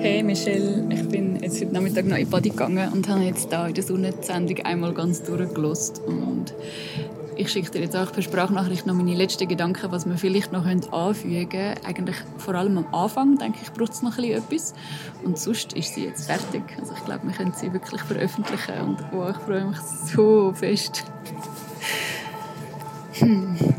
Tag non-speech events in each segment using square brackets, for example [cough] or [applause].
Hey Michelle, ich bin jetzt heute Nachmittag noch in die Body gegangen und habe jetzt da in der Sonne die Sendung einmal ganz durchgelost und ich schicke dir jetzt auch per Sprachnachricht noch meine letzten Gedanken, was wir vielleicht noch anfügen können. Eigentlich vor allem am Anfang, denke ich, braucht es noch etwas. Und sonst ist sie jetzt fertig. Also ich glaube, wir können sie wirklich veröffentlichen und oh, ich freue mich so fest. Hm.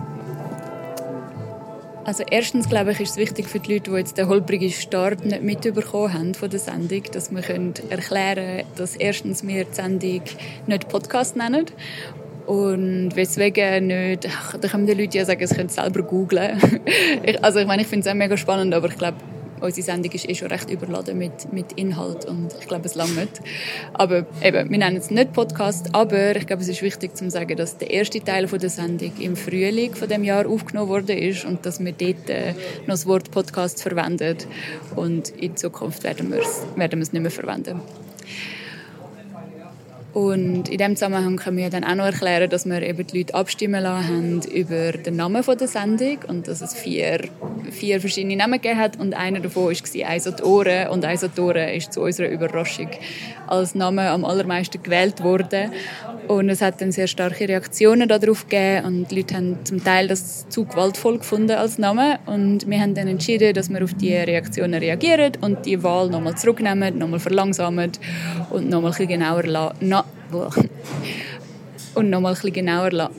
Also erstens glaube ich, ist es wichtig für die Leute, die jetzt den holprigen Start nicht mitbekommen haben von der Sendung, dass wir können erklären, dass erstens wir die Sendung nicht Podcast nennen und weswegen nicht, ach, da können die Leute ja sagen, sie können selber googlen. [laughs] also ich meine, ich finde es auch mega spannend, aber ich glaube, unsere Sendung ist eh schon recht überladen mit, mit Inhalt und ich glaube, es langt. Aber eben, wir nennen es nicht Podcast, aber ich glaube, es ist wichtig zu sagen, dass der erste Teil von der Sendung im Frühling von dem Jahr aufgenommen worden ist und dass wir dort äh, noch das Wort Podcast verwenden und in Zukunft werden wir es, werden wir es nicht mehr verwenden. Und in diesem Zusammenhang können wir dann auch noch erklären, dass wir eben die Leute abstimmen lassen haben über den Namen der Sendung und dass es vier, vier verschiedene Namen gegeben hat. Und einer davon war «Eisotore» und «Eisotore» ist zu unserer Überraschung als Name am allermeisten gewählt worden. Und es hat dann sehr starke Reaktionen darauf gegeben. Und die Leute haben zum Teil das zu gewaltvoll gefunden als Name. Und wir haben dann entschieden, dass wir auf die Reaktionen reagieren und die Wahl nochmal zurücknehmen, nochmal verlangsamen und nochmal genauer na und nochmal ein genauer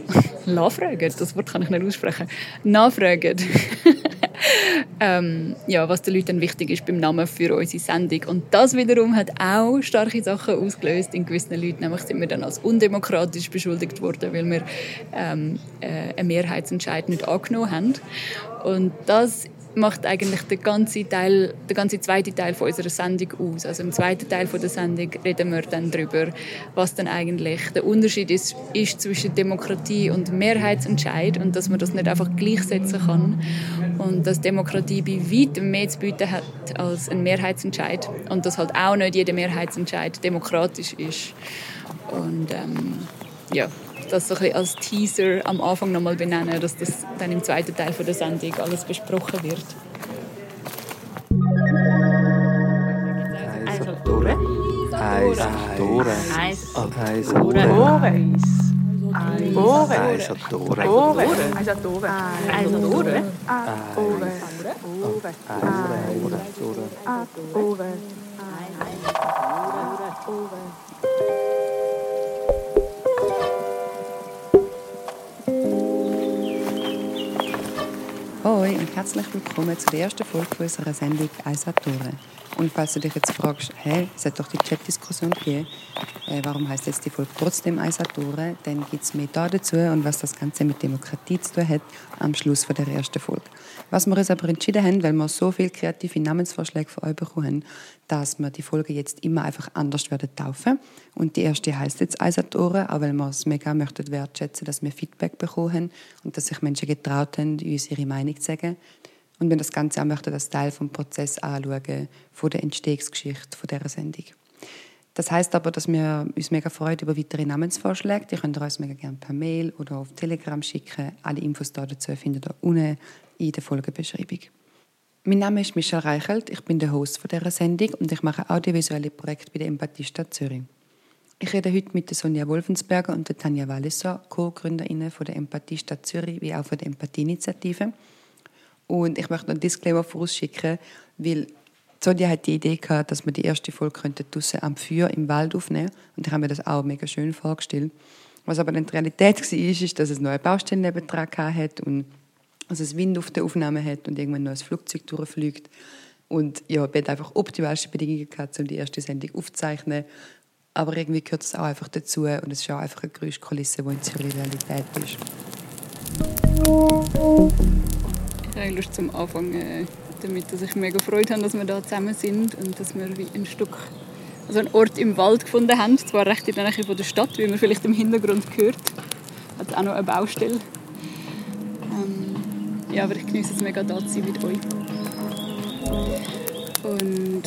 nachfragen, das Wort kann ich nicht aussprechen, nachfragen, [laughs] ähm, ja, was den Leuten wichtig ist beim Namen für unsere Sendung. Und das wiederum hat auch starke Sachen ausgelöst in gewissen Leuten. Nämlich sind wir dann als undemokratisch beschuldigt worden, weil wir ähm, äh, einen Mehrheitsentscheid nicht angenommen haben. Und das macht eigentlich der ganze Teil, der ganze zweite Teil von unserer Sendung aus. Also im zweiten Teil von der Sendung reden wir dann darüber, was dann eigentlich der Unterschied ist, ist zwischen Demokratie und Mehrheitsentscheid und dass man das nicht einfach gleichsetzen kann und dass Demokratie bei weitem mehr zu bieten hat als ein Mehrheitsentscheid und dass halt auch nicht jeder Mehrheitsentscheid demokratisch ist. Und ähm, ja, das so ein als Teaser am Anfang nochmal benennen, dass das dann im zweiten Teil von der Sendung alles besprochen wird. Also. Eis, Tore. Eis, Eis, Tore. Ore. Eis, Tore. Ore. Eis, Tore. Eis, Tore. Ore. Ore. Ore. Hoi und herzlich willkommen zu der ersten Folge unserer Sendung Eisatore. Und falls du dich jetzt fragst, hey, es hat doch die Chat-Diskussion gegeben, äh, warum heißt jetzt die Folge trotzdem Eisatore, dann gibt es mehr da dazu und was das Ganze mit Demokratie zu tun hat, am Schluss von der ersten Folge. Was wir uns aber entschieden haben, weil wir so viele kreative Namensvorschläge von euch bekommen haben, dass wir die Folge jetzt immer einfach anders werden taufen. Und die erste heißt jetzt Eisatore, auch weil wir es mega möchten wertschätzen, dass wir Feedback bekommen haben und dass sich Menschen getraut haben, uns ihre Meinung zu sagen. Und wir das Ganze auch möchten als Teil vom Prozess anschauen, von der Entstehungsgeschichte von dieser Sendung. Das heißt aber, dass wir uns mega freuen über weitere Namensvorschläge. Die könnt ihr uns mega gerne per Mail oder auf Telegram schicken. Alle Infos dazu findet ihr unten in der Folgenbeschreibung. Mein Name ist Michelle Reichelt, ich bin der Host dieser Sendung und ich mache audiovisuelle Projekte bei der Empathiestadt Zürich. Ich rede heute mit Sonja Wolfensberger und Tanja Walliser, Co-GründerInnen von der Empathiestadt Zürich wie auch von der Empathieinitiative. Und ich möchte noch einen Disclaimer vorausschicken, weil Sonja hat die Idee gehabt, dass wir die erste Folge könnte draussen am Feuer im Wald aufnehmen und ich habe mir das auch mega schön vorgestellt. Was aber dann die Realität war, ist, dass es noch eine Baustelle nebendran hat und also es Wind auf der Aufnahme hat und irgendwann noch ein Flugzeug durchfliegt. Und ja, wir hatten einfach optimalste Bedingungen gehabt, um die erste Sendung aufzuzeichnen. Aber irgendwie gehört es auch einfach dazu und es ist auch einfach eine Geräuschkulisse, die in Zürich Realität ist. Ich habe Lust zum Anfang äh, damit, dass ich mega Freude habe, dass wir da zusammen sind und dass wir wie ein Stück, also einen Ort im Wald gefunden haben, zwar recht in der Nähe von der Stadt, wie man vielleicht im Hintergrund hört. Hat auch noch eine Baustelle. Ähm, ja, aber ich genieße es mega, da zu sein mit euch. Und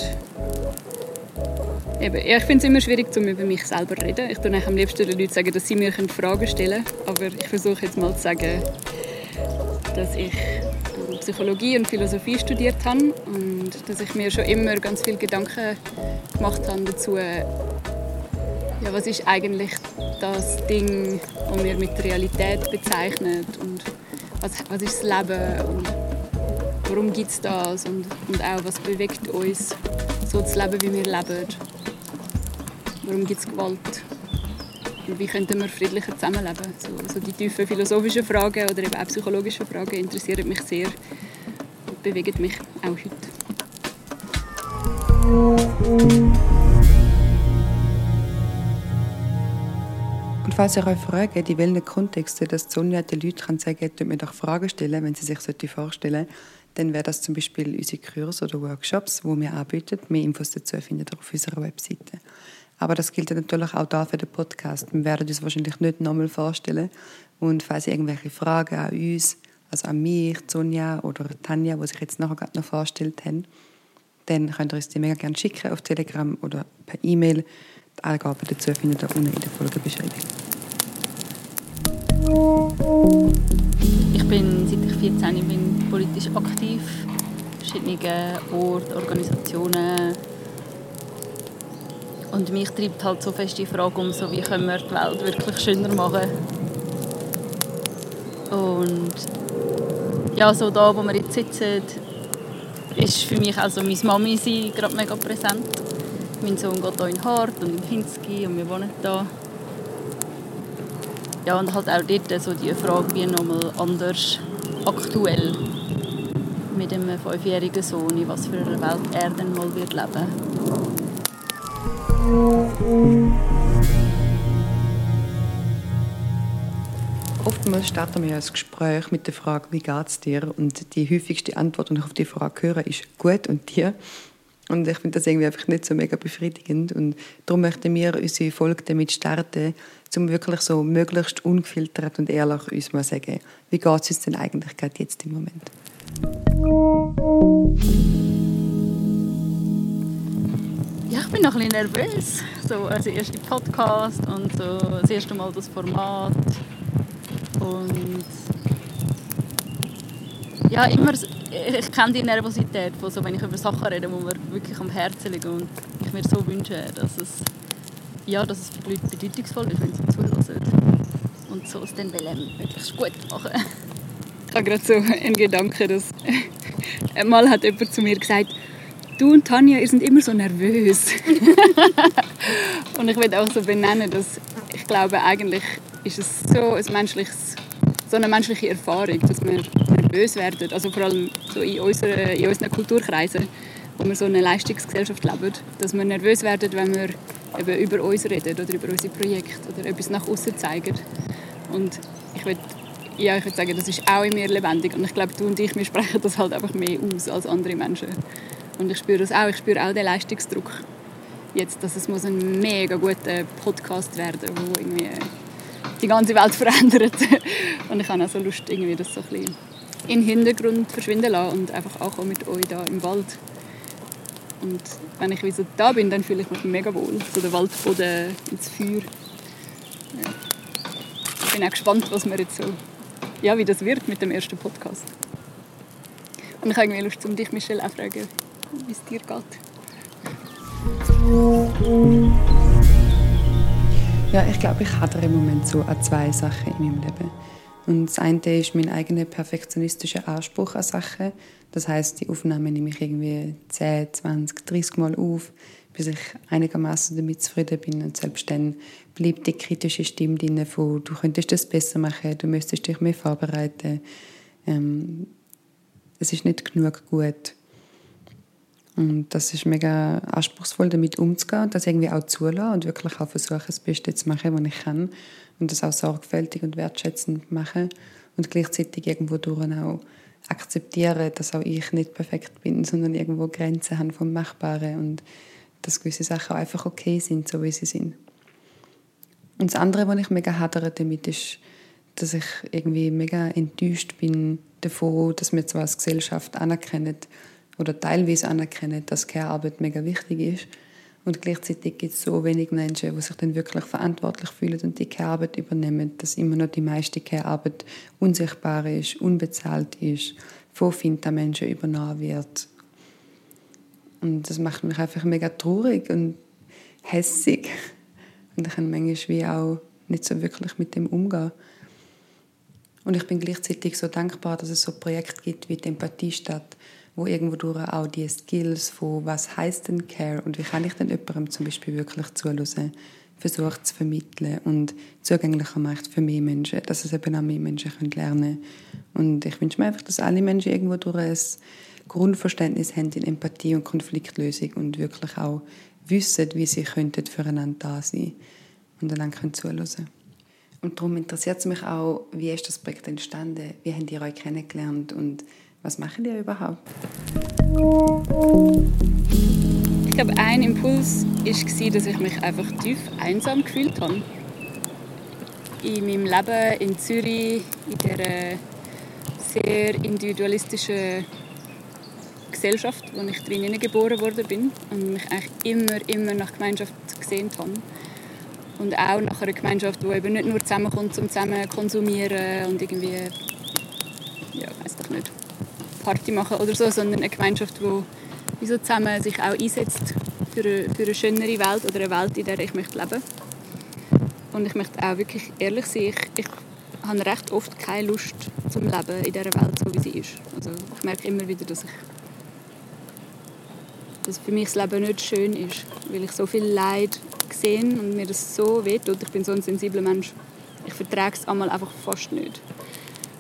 eben, ja, ich finde es immer schwierig, um über mich selber zu reden. Ich würde am liebsten den Leuten sagen, dass sie mir Fragen stellen können. Aber ich versuche jetzt mal zu sagen, dass ich Psychologie und Philosophie studiert habe und dass ich mir schon immer ganz viele Gedanken gemacht habe dazu, ja, was ist eigentlich das Ding, das wir mit Realität bezeichnen und was, was ist das Leben und warum gibt es das und, und auch was bewegt uns, so zu leben, wie wir leben. Warum gibt es Gewalt? Wie könnten wir friedlicher zusammenleben? So, so die tiefen philosophischen Fragen oder eben auch psychologischen Fragen interessieren mich sehr und bewegen mich auch heute. Und falls ihr euch fragt, in welchen Kontexten dass Sonja den Leuten sagen kann, dürft mir doch Fragen stellen, wenn sie sich vorstellen dann wäre das zum Beispiel unsere Kurse oder Workshops, die wir anbieten. Mehr Infos dazu findet ihr auf unserer Webseite. Aber das gilt natürlich auch da für den Podcast. Wir werden uns wahrscheinlich nicht nochmal vorstellen. Und falls ihr irgendwelche Fragen an uns, also an mich, Sonja oder Tanja, die sich jetzt nachher gerade noch vorgestellt haben, dann könnt ihr uns die mega gerne schicken auf Telegram oder per E-Mail. Die Angaben dazu findet ihr unten in der Folgebeschreibung. Ich bin, seit ich 14 bin, politisch aktiv. Verschiedene Orte, Organisationen. Und mich treibt halt so fest die Frage um, so wie können wir die Welt wirklich schöner machen. Und ja, so da, wo wir jetzt sitzen, ist für mich auch so meine Mami gerade mega präsent. Mein Sohn geht hier in Hart und in Hinski und wir wohnen hier. Ja, und halt auch dort so die Frage, wie nochmal anders aktuell mit einem fünfjährigen Sohn, in was für einer Welt er dann mal wird leben Oftmals starten wir ein Gespräch mit der Frage, wie geht es dir? Und die häufigste Antwort, die ich auf die Frage höre, ist gut und dir. Und ich finde das irgendwie einfach nicht so mega befriedigend. Und darum möchten wir unsere Folge damit starten, um wirklich so möglichst ungefiltert und ehrlich uns mal sagen, wie geht es uns denn eigentlich gerade jetzt im Moment? Ja, ich bin noch ein bisschen nervös. So, also erste Podcast und so das erste Mal das Format. Und ja, immer, ich kenne die Nervosität, von so, wenn ich über Sachen rede, die mir wirklich am Herzen liegen und ich mir so wünsche, dass es, ja, dass es für die Leute bedeutungsvoll ist, wenn sie zulassen. Und so es dann möglichst gut machen. Ich habe gerade so einen Gedanken, dass [laughs] einmal hat jemand zu mir gesagt, du und Tanja, ihr seid immer so nervös. [laughs] und ich will auch so benennen, dass ich glaube, eigentlich ist es so ein menschliches so eine menschliche Erfahrung, dass wir nervös werden. Also vor allem so in, unserer, in unseren Kulturkreisen, wo wir so eine Leistungsgesellschaft leben, dass wir nervös werden, wenn wir eben über uns reden oder über unsere Projekte oder etwas nach außen zeigen. Und ich würde ja, ich würde sagen, das ist auch in mir lebendig. Und ich glaube, du und ich, wir sprechen das halt einfach mehr aus als andere Menschen. Und ich spüre das auch. Ich spüre auch den Leistungsdruck. Jetzt, dass es muss ein mega guter Podcast werden, wo irgendwie die ganze Welt [laughs] verändert. Und ich habe auch so Lust, irgendwie das so ein bisschen in den Hintergrund verschwinden lassen und einfach auch mit euch da im Wald. Und wenn ich wieder da bin, dann fühle ich mich mega wohl. So der Waldboden ins Feuer. Ja. Ich bin auch gespannt, was wir jetzt so, ja, wie das wird mit dem ersten Podcast. Und ich habe irgendwie Lust, um dich, Michelle, auch fragen, wie es dir geht. Ja, ich glaube, ich hadere im Moment so an zwei Sachen in meinem Leben. Und das eine ist mein eigener perfektionistischer Anspruch an Sachen. Das heißt, die Aufnahme nehme ich irgendwie 10, 20, 30 Mal auf, bis ich einigermaßen damit zufrieden bin. Und selbst dann bleibt die kritische Stimme drin von, du könntest das besser machen, du müsstest dich mehr vorbereiten. Ähm, es ist nicht genug gut. Und das ist mega anspruchsvoll, damit umzugehen und das irgendwie auch zulassen und wirklich auch versuchen, das Beste zu machen, was ich kann. Und das auch sorgfältig und wertschätzend machen. Und gleichzeitig irgendwo durch auch akzeptieren, dass auch ich nicht perfekt bin, sondern irgendwo Grenzen haben vom Machbaren und dass gewisse Sachen auch einfach okay sind, so wie sie sind. Und das andere, was ich mega hadere damit, ist, dass ich irgendwie mega enttäuscht bin davon, dass wir zwar als Gesellschaft anerkennen, oder teilweise anerkennen, dass Care-Arbeit mega wichtig ist Und gleichzeitig gibt es so wenig Menschen, die sich dann wirklich verantwortlich fühlen und die Care-Arbeit übernehmen, dass immer noch die meiste Care-Arbeit unsichtbar ist, unbezahlt ist, von Finta-Menschen übernommen wird. Und das macht mich einfach mega traurig und hässig. Und ich kann manchmal wie auch nicht so wirklich mit dem umgehen. Und ich bin gleichzeitig so dankbar, dass es so Projekte gibt wie die Empathiestadt, wo irgendwo durch auch die Skills von was heißt denn Care und wie kann ich denn jemandem zum Beispiel wirklich zuhören, versucht zu vermitteln und zugänglicher macht für mehr Menschen, dass es eben auch mehr Menschen lernen können. Und ich wünsche mir einfach, dass alle Menschen irgendwo durch ein Grundverständnis haben in Empathie und Konfliktlösung und wirklich auch wissen, wie sie könnten füreinander da sein und einander zuhören können. Und darum interessiert es mich auch, wie ist das Projekt entstanden? Wie habt ihr euch kennengelernt und was machen ihr überhaupt? Ich glaube, ein Impuls war, dass ich mich einfach tief einsam gefühlt habe. In meinem Leben in Zürich, in dieser sehr individualistischen Gesellschaft, wo ich drinnen geboren worden bin und mich eigentlich immer, immer nach Gemeinschaft gesehnt habe. Und auch nach einer Gemeinschaft, die eben nicht nur zusammenkommt, um zusammen zu konsumieren und irgendwie, ja, weiß doch nicht, Party machen oder so, sondern eine Gemeinschaft, die so zusammen sich auch einsetzt für eine, für eine schönere Welt oder eine Welt, in der ich möchte leben Und ich möchte auch wirklich ehrlich sein, ich, ich habe recht oft keine Lust zum Leben in dieser Welt, so wie sie ist. Also ich merke immer wieder, dass ich dass für mich das Leben nicht schön ist, weil ich so viel Leid sehe und mir das so wehtut. Ich bin so ein sensibler Mensch. Ich vertrage es einmal einfach fast nicht.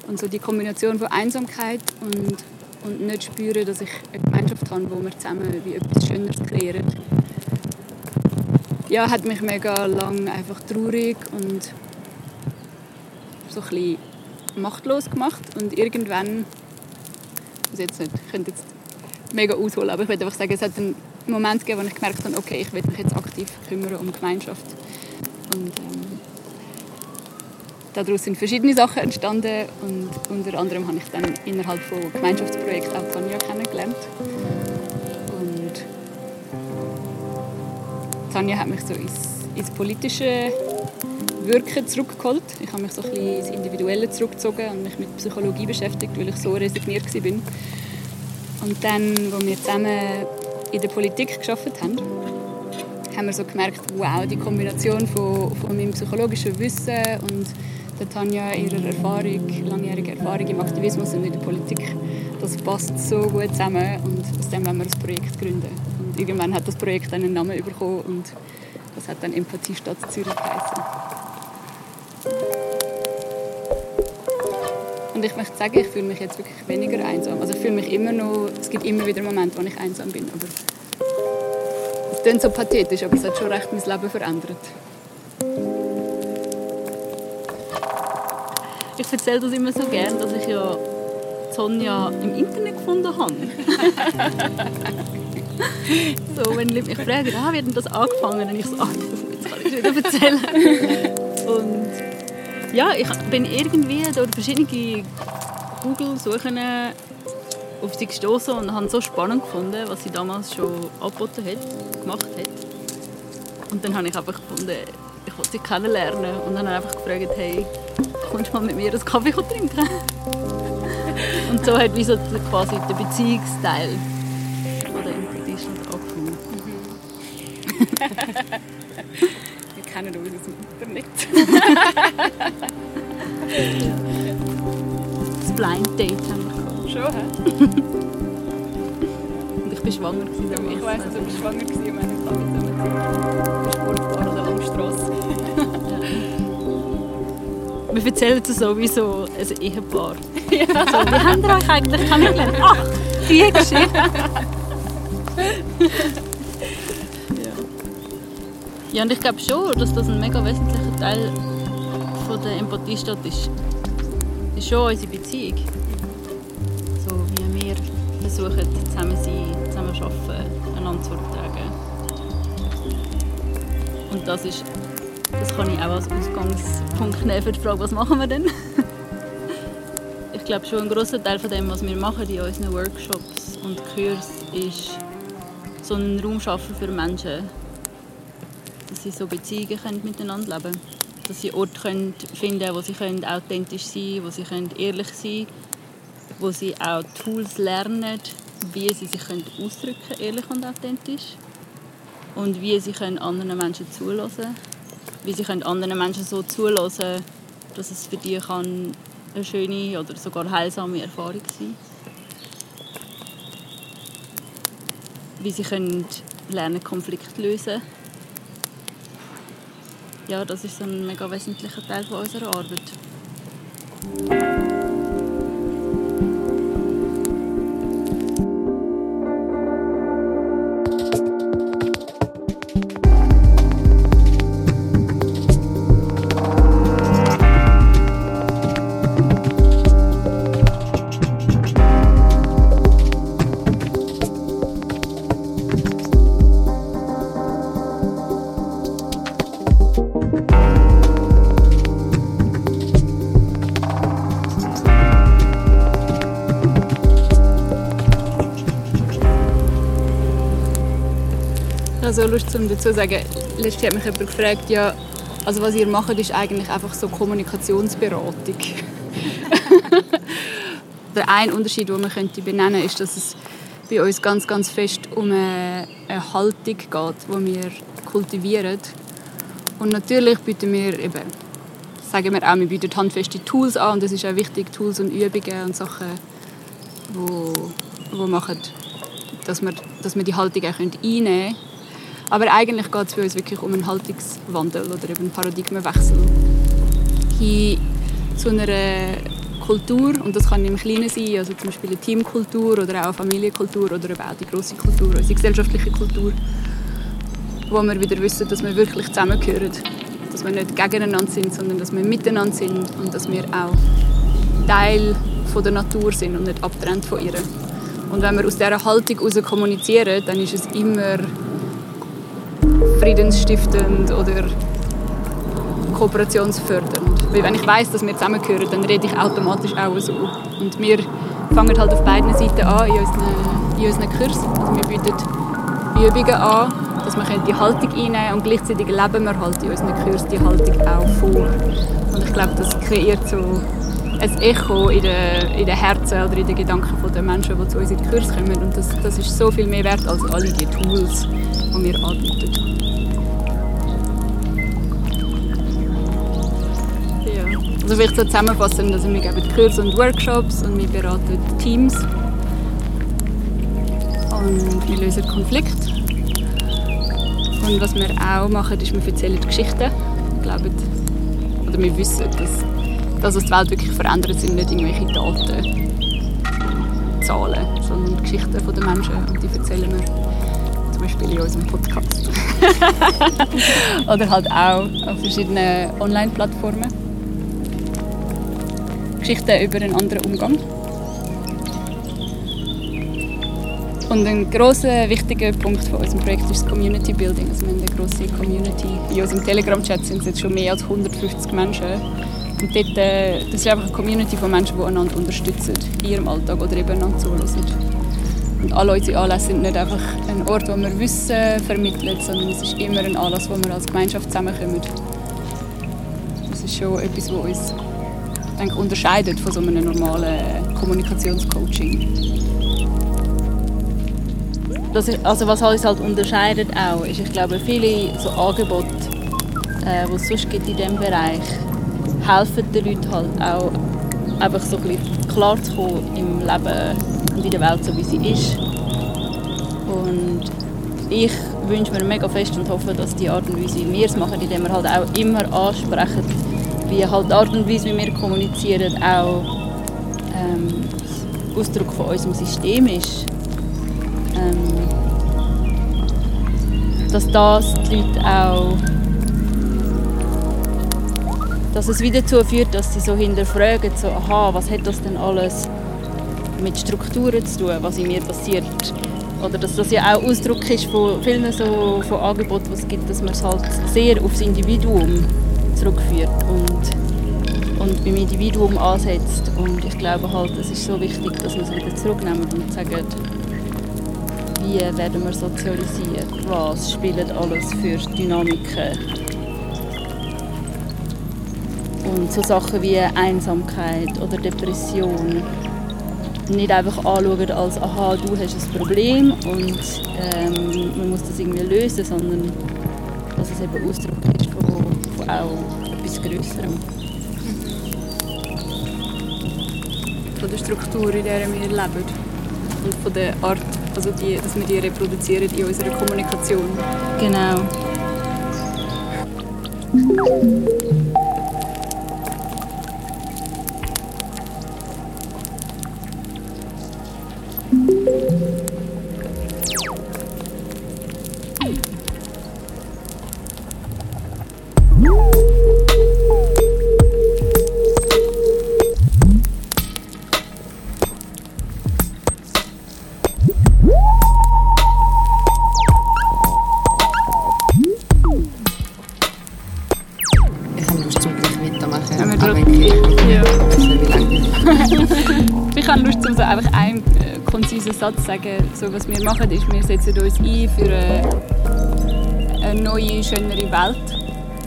Und so die Kombination von Einsamkeit und und nicht spüren, dass ich eine Gemeinschaft habe, wo wir zusammen wie etwas Schöneres kreieren. Ja, hat mich mega lang einfach traurig und so ein bisschen machtlos gemacht und irgendwann, also jetzt nicht, ich könnte jetzt mega ausholen, aber ich würde einfach sagen, es hat einen Moment gegeben, wo ich gemerkt habe, okay, ich will mich jetzt aktiv kümmern um Gemeinschaft und ähm, daraus sind verschiedene Sachen entstanden und unter anderem habe ich dann innerhalb von Gemeinschaftsprojekten auch Tanja kennengelernt. Und Tanja hat mich so ins, ins politische Wirken zurückgeholt. Ich habe mich so ein bisschen ins Individuelle zurückgezogen und mich mit Psychologie beschäftigt, weil ich so resigniert war. Und dann, als wir zusammen in der Politik gearbeitet haben, haben wir so gemerkt, wow, die Kombination von, von meinem psychologischen Wissen und der Tanja ihrer Erfahrung, langjährige Erfahrung im Aktivismus und in der Politik, das passt so gut zusammen und aus dem wollen wir das Projekt gründen. Und irgendwann hat das Projekt einen Namen bekommen und das hat dann Empathie Stadt Zürich geheißen. Und ich möchte sagen, ich fühle mich jetzt wirklich weniger einsam. Also ich fühle mich immer noch, es gibt immer wieder Momente, wo ich einsam bin, aber es klingt so pathetisch, aber es hat schon recht mein Leben verändert. Ich erzähle das immer so gerne, dass ich ja Sonja im Internet gefunden habe. [laughs] so, wenn Leute mich fragen, ah, wie hat denn das angefangen? Und ich so, ah, jetzt kann ich es wieder erzählen. [laughs] Und ja, ich bin irgendwie durch verschiedene Google-Suchen auf sie gestoßen und habe es so spannend gefunden, was sie damals schon angeboten hat, gemacht hat. Und dann habe ich einfach gefunden, ich wollte sie kennenlernen und dann habe einfach gefragt, hey, kommst mal mit mir einen Kaffee trinken? und so hat wie so quasi der Beziehungsteil von der Impetition angefangen. Wir kennen uns aus dem Internet. das Blind Date haben wir gehabt. Schon, hä? Und ich war schwanger. Ich weiss, dass du schwanger warst und wir haben Kaffee zusammen Sportbar oder Wir erzählen es sowieso ein Ehepaar. Ja. So, wie haben wir euch eigentlich kennengelernt? Ach, die Geschichte. ja. ja, und ich glaube schon, dass das ein mega wesentlicher Teil von der Empathiestadt ist. Das ist schon unsere Beziehung. So wie wir versuchen, zusammen sein, zusammen arbeiten, einander zu vertragen. Und das ist das kann ich auch als Ausgangspunkt nehmen für die Frage, was machen wir denn? ich glaube schon ein großer Teil von dem, was wir machen in unseren Workshops und Kursen, ist so einen Raum schaffen für Menschen, sie so Beziehungen können miteinander leben können. Dass sie Orte können finden wo sie können authentisch sein wo sie können ehrlich sein wo sie auch Tools lernen, wie sie sich können ausdrücken ehrlich und authentisch. Und wie sie können anderen Menschen zulassen Wie sie anderen Menschen so zulassen dass es für die kann eine schöne oder sogar heilsame Erfahrung sein Wie sie können lernen, Konflikte lösen ja, das ist ein mega wesentlicher Teil von unserer Arbeit. So Lust, um dazu zu sagen, letztes hat mich jemand gefragt, ja, also was ihr macht, ist eigentlich einfach so Kommunikationsberatung. [laughs] Der ein Unterschied, den man könnte benennen ist, dass es bei uns ganz, ganz fest um eine, Haltung geht, die wir kultivieren. Und natürlich bieten wir eben, sagen wir auch, wir bieten handfeste Tools an und es ist auch wichtig, Tools und Übungen und Sachen, wo, wo machen, dass wir, dass wir die Haltung auch einnehmen können aber eigentlich geht es für uns wirklich um einen Haltungswandel oder eben einen Paradigmenwechsel hin zu einer Kultur und das kann im Kleinen sein, also zum Beispiel eine Teamkultur oder auch eine Familienkultur oder eben auch die große Kultur, unsere gesellschaftliche Kultur, wo wir wieder wissen, dass wir wirklich zusammengehören, dass wir nicht gegeneinander sind, sondern dass wir miteinander sind und dass wir auch Teil von der Natur sind und nicht abtrennt von ihr. Und wenn wir aus dieser Haltung heraus kommunizieren, dann ist es immer friedensstiftend oder kooperationsfördernd. Weil wenn ich weiß, dass wir zusammengehören, dann rede ich automatisch auch so. Und wir fangen halt auf beiden Seiten an in unseren, in unseren Kursen. Also wir bieten Übungen an, dass wir die Haltung einnehmen und gleichzeitig leben wir halt in unseren Kursen die Haltung auch vor. Und ich glaube, das kreiert so ein Echo in den, in den Herzen oder in den Gedanken der Menschen, die zu uns in den Kurs kommen. Und das, das ist so viel mehr wert als alle die Tools, die wir anbieten. Also vielleicht so zusammenfassen, also wir geben Kurse und Workshops und wir beraten Teams und wir lösen Konflikte. Und was wir auch machen, ist, wir erzählen Geschichten. Wir glauben, oder wir wissen, dass das, was die Welt wirklich verändert, sind nicht irgendwelche Daten, Zahlen, sondern Geschichten der Menschen und die erzählen wir zum Beispiel in unserem Podcast. [laughs] oder halt auch auf verschiedenen Online-Plattformen. Geschichten über einen anderen Umgang. Und ein großer wichtiger Punkt von unserem Projekt ist das Community Building. Also wir haben eine grosse Community. In unserem Telegram-Chat sind es jetzt schon mehr als 150 Menschen. Und dort, äh, das ist einfach eine Community von Menschen, die einander unterstützen in ihrem Alltag oder eben einander zuhören. Und alle unsere Anlässe sind nicht einfach ein Ort, wo wir Wissen vermitteln, sondern es ist immer ein Anlass, wo wir als Gemeinschaft zusammenkommen. Das ist schon etwas, was uns unterscheidet von so einem normalen Kommunikationscoaching. Das ist, also was uns halt unterscheidet auch, ist, ich glaube, viele so Angebote, äh, die es sonst gibt in diesem Bereich, helfen den Leuten halt auch, einfach so ein klar zu kommen im Leben und in der Welt, so wie sie ist. Und ich wünsche mir mega fest und hoffe, dass die Art und Weise, wie wir es machen, indem wir halt auch immer ansprechen, wie halt die Art und Weise, wie wir kommunizieren, auch ähm, Ausdruck von unserem System ist. Ähm, dass das die Leute auch dass es wieder dazu führt, dass sie so hinterfragen, so, aha, was hat das denn alles mit Strukturen zu tun, was in mir passiert. Oder dass das ja auch Ausdruck ist von vielen so, von Angeboten, die es gibt, dass man es halt sehr aufs Individuum zurückführt und, und beim Individuum ansetzt. Und ich glaube halt, es ist so wichtig, dass wir es wieder zurücknehmen und sagen, wie werden wir sozialisiert, was spielen alles für Dynamiken. Und so Sachen wie Einsamkeit oder Depression nicht einfach anschauen als «aha, du hast ein Problem und ähm, man muss das irgendwie lösen», sondern dass es eben Ausdruck ist auch etwas Größerem. Von der Struktur, in der wir leben und von der Art, also die, dass wir die reproduzieren in unserer Kommunikation. Genau. Machen, ist, wir setzen uns ein für eine, eine neue, schönere Welt,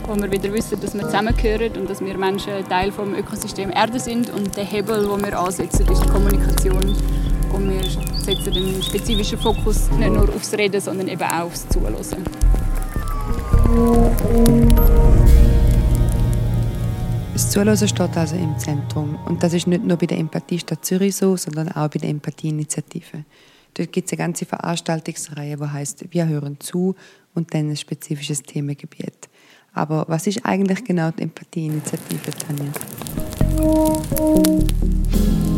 wo wir wieder wissen, dass wir zusammengehören und dass wir Menschen Teil des Ökosystem Erde sind. Und der Hebel, den wir ansetzen, ist die Kommunikation. Und wir setzen einen spezifischen Fokus nicht nur aufs Reden, sondern eben auch aufs Zuhören. Das Zuhören steht also im Zentrum. Und das ist nicht nur bei der Empathie Stadt Zürich so, sondern auch bei der Empathieinitiative. Dort gibt es eine ganze Veranstaltungsreihe, die heißt Wir hören zu und dann ein spezifisches Themengebiet. Aber was ist eigentlich genau die Empathieinitiative, Tanja?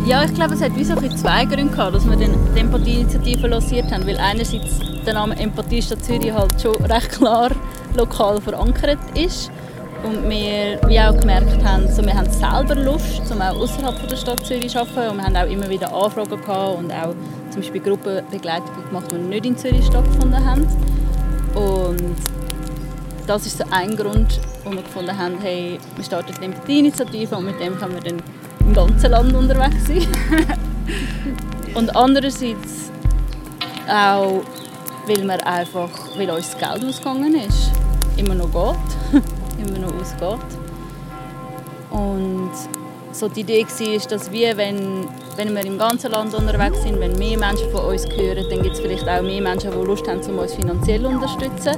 Ja, ich glaube, es hat wie so ein zwei Gründe gehabt, dass wir den, die Empathie-Initiative lanciert haben. Weil einerseits der Name Empathie Stadt Zürich halt schon recht klar lokal verankert ist. Und wir wie auch gemerkt haben, so, wir haben selber Lust, um auch außerhalb der Stadt Zürich zu arbeiten. Und wir haben auch immer wieder Anfragen gehabt und auch zum Beispiel Gruppenbegleitungen gemacht, die nicht in Zürich stattgefunden haben. Und das ist so ein Grund, wo wir gefunden haben, hey, wir starten eine Empathie-Initiative und mit dem können wir dann im ganzen Land unterwegs sein. [laughs] und andererseits auch, weil, wir einfach, weil uns das Geld ausgegangen ist. Immer noch geht. [laughs] immer noch ausgeht. Und so die Idee war, dass wir, wenn, wenn wir im ganzen Land unterwegs sind, wenn mehr Menschen von uns hören, dann gibt es vielleicht auch mehr Menschen, die Lust haben, um uns finanziell zu unterstützen.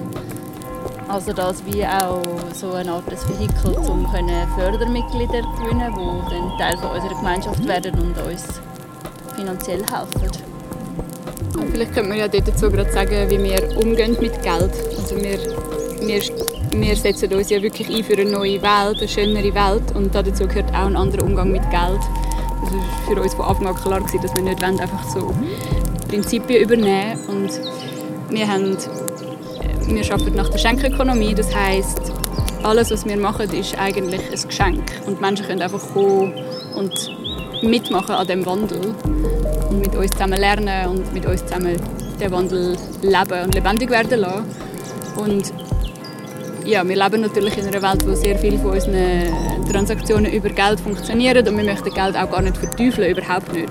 Also dass wir auch so eine Art des Vehikel, um Fördermitglieder zu gewinnen, die dann Teil von unserer Gemeinschaft werden und uns finanziell helfen. Vielleicht könnte man ja dazu gerade sagen, wie wir umgehen mit Geld. Also wir, wir, wir setzen uns ja wirklich ein für eine neue Welt, eine schönere Welt. Und dazu gehört auch ein anderer Umgang mit Geld. Das war für uns von Anfang an klar, gewesen, dass wir nicht wollen, einfach so Prinzipien übernehmen. Und wir haben wir arbeiten nach der Schenkökonomie, das heißt, alles, was wir machen, ist eigentlich ein Geschenk. Und Menschen können einfach kommen und mitmachen an dem Wandel. Und mit uns zusammen lernen und mit uns zusammen den Wandel leben und lebendig werden lassen. Und ja, wir leben natürlich in einer Welt, wo sehr viele von unseren Transaktionen über Geld funktionieren und wir möchten Geld auch gar nicht verteufeln, überhaupt nicht.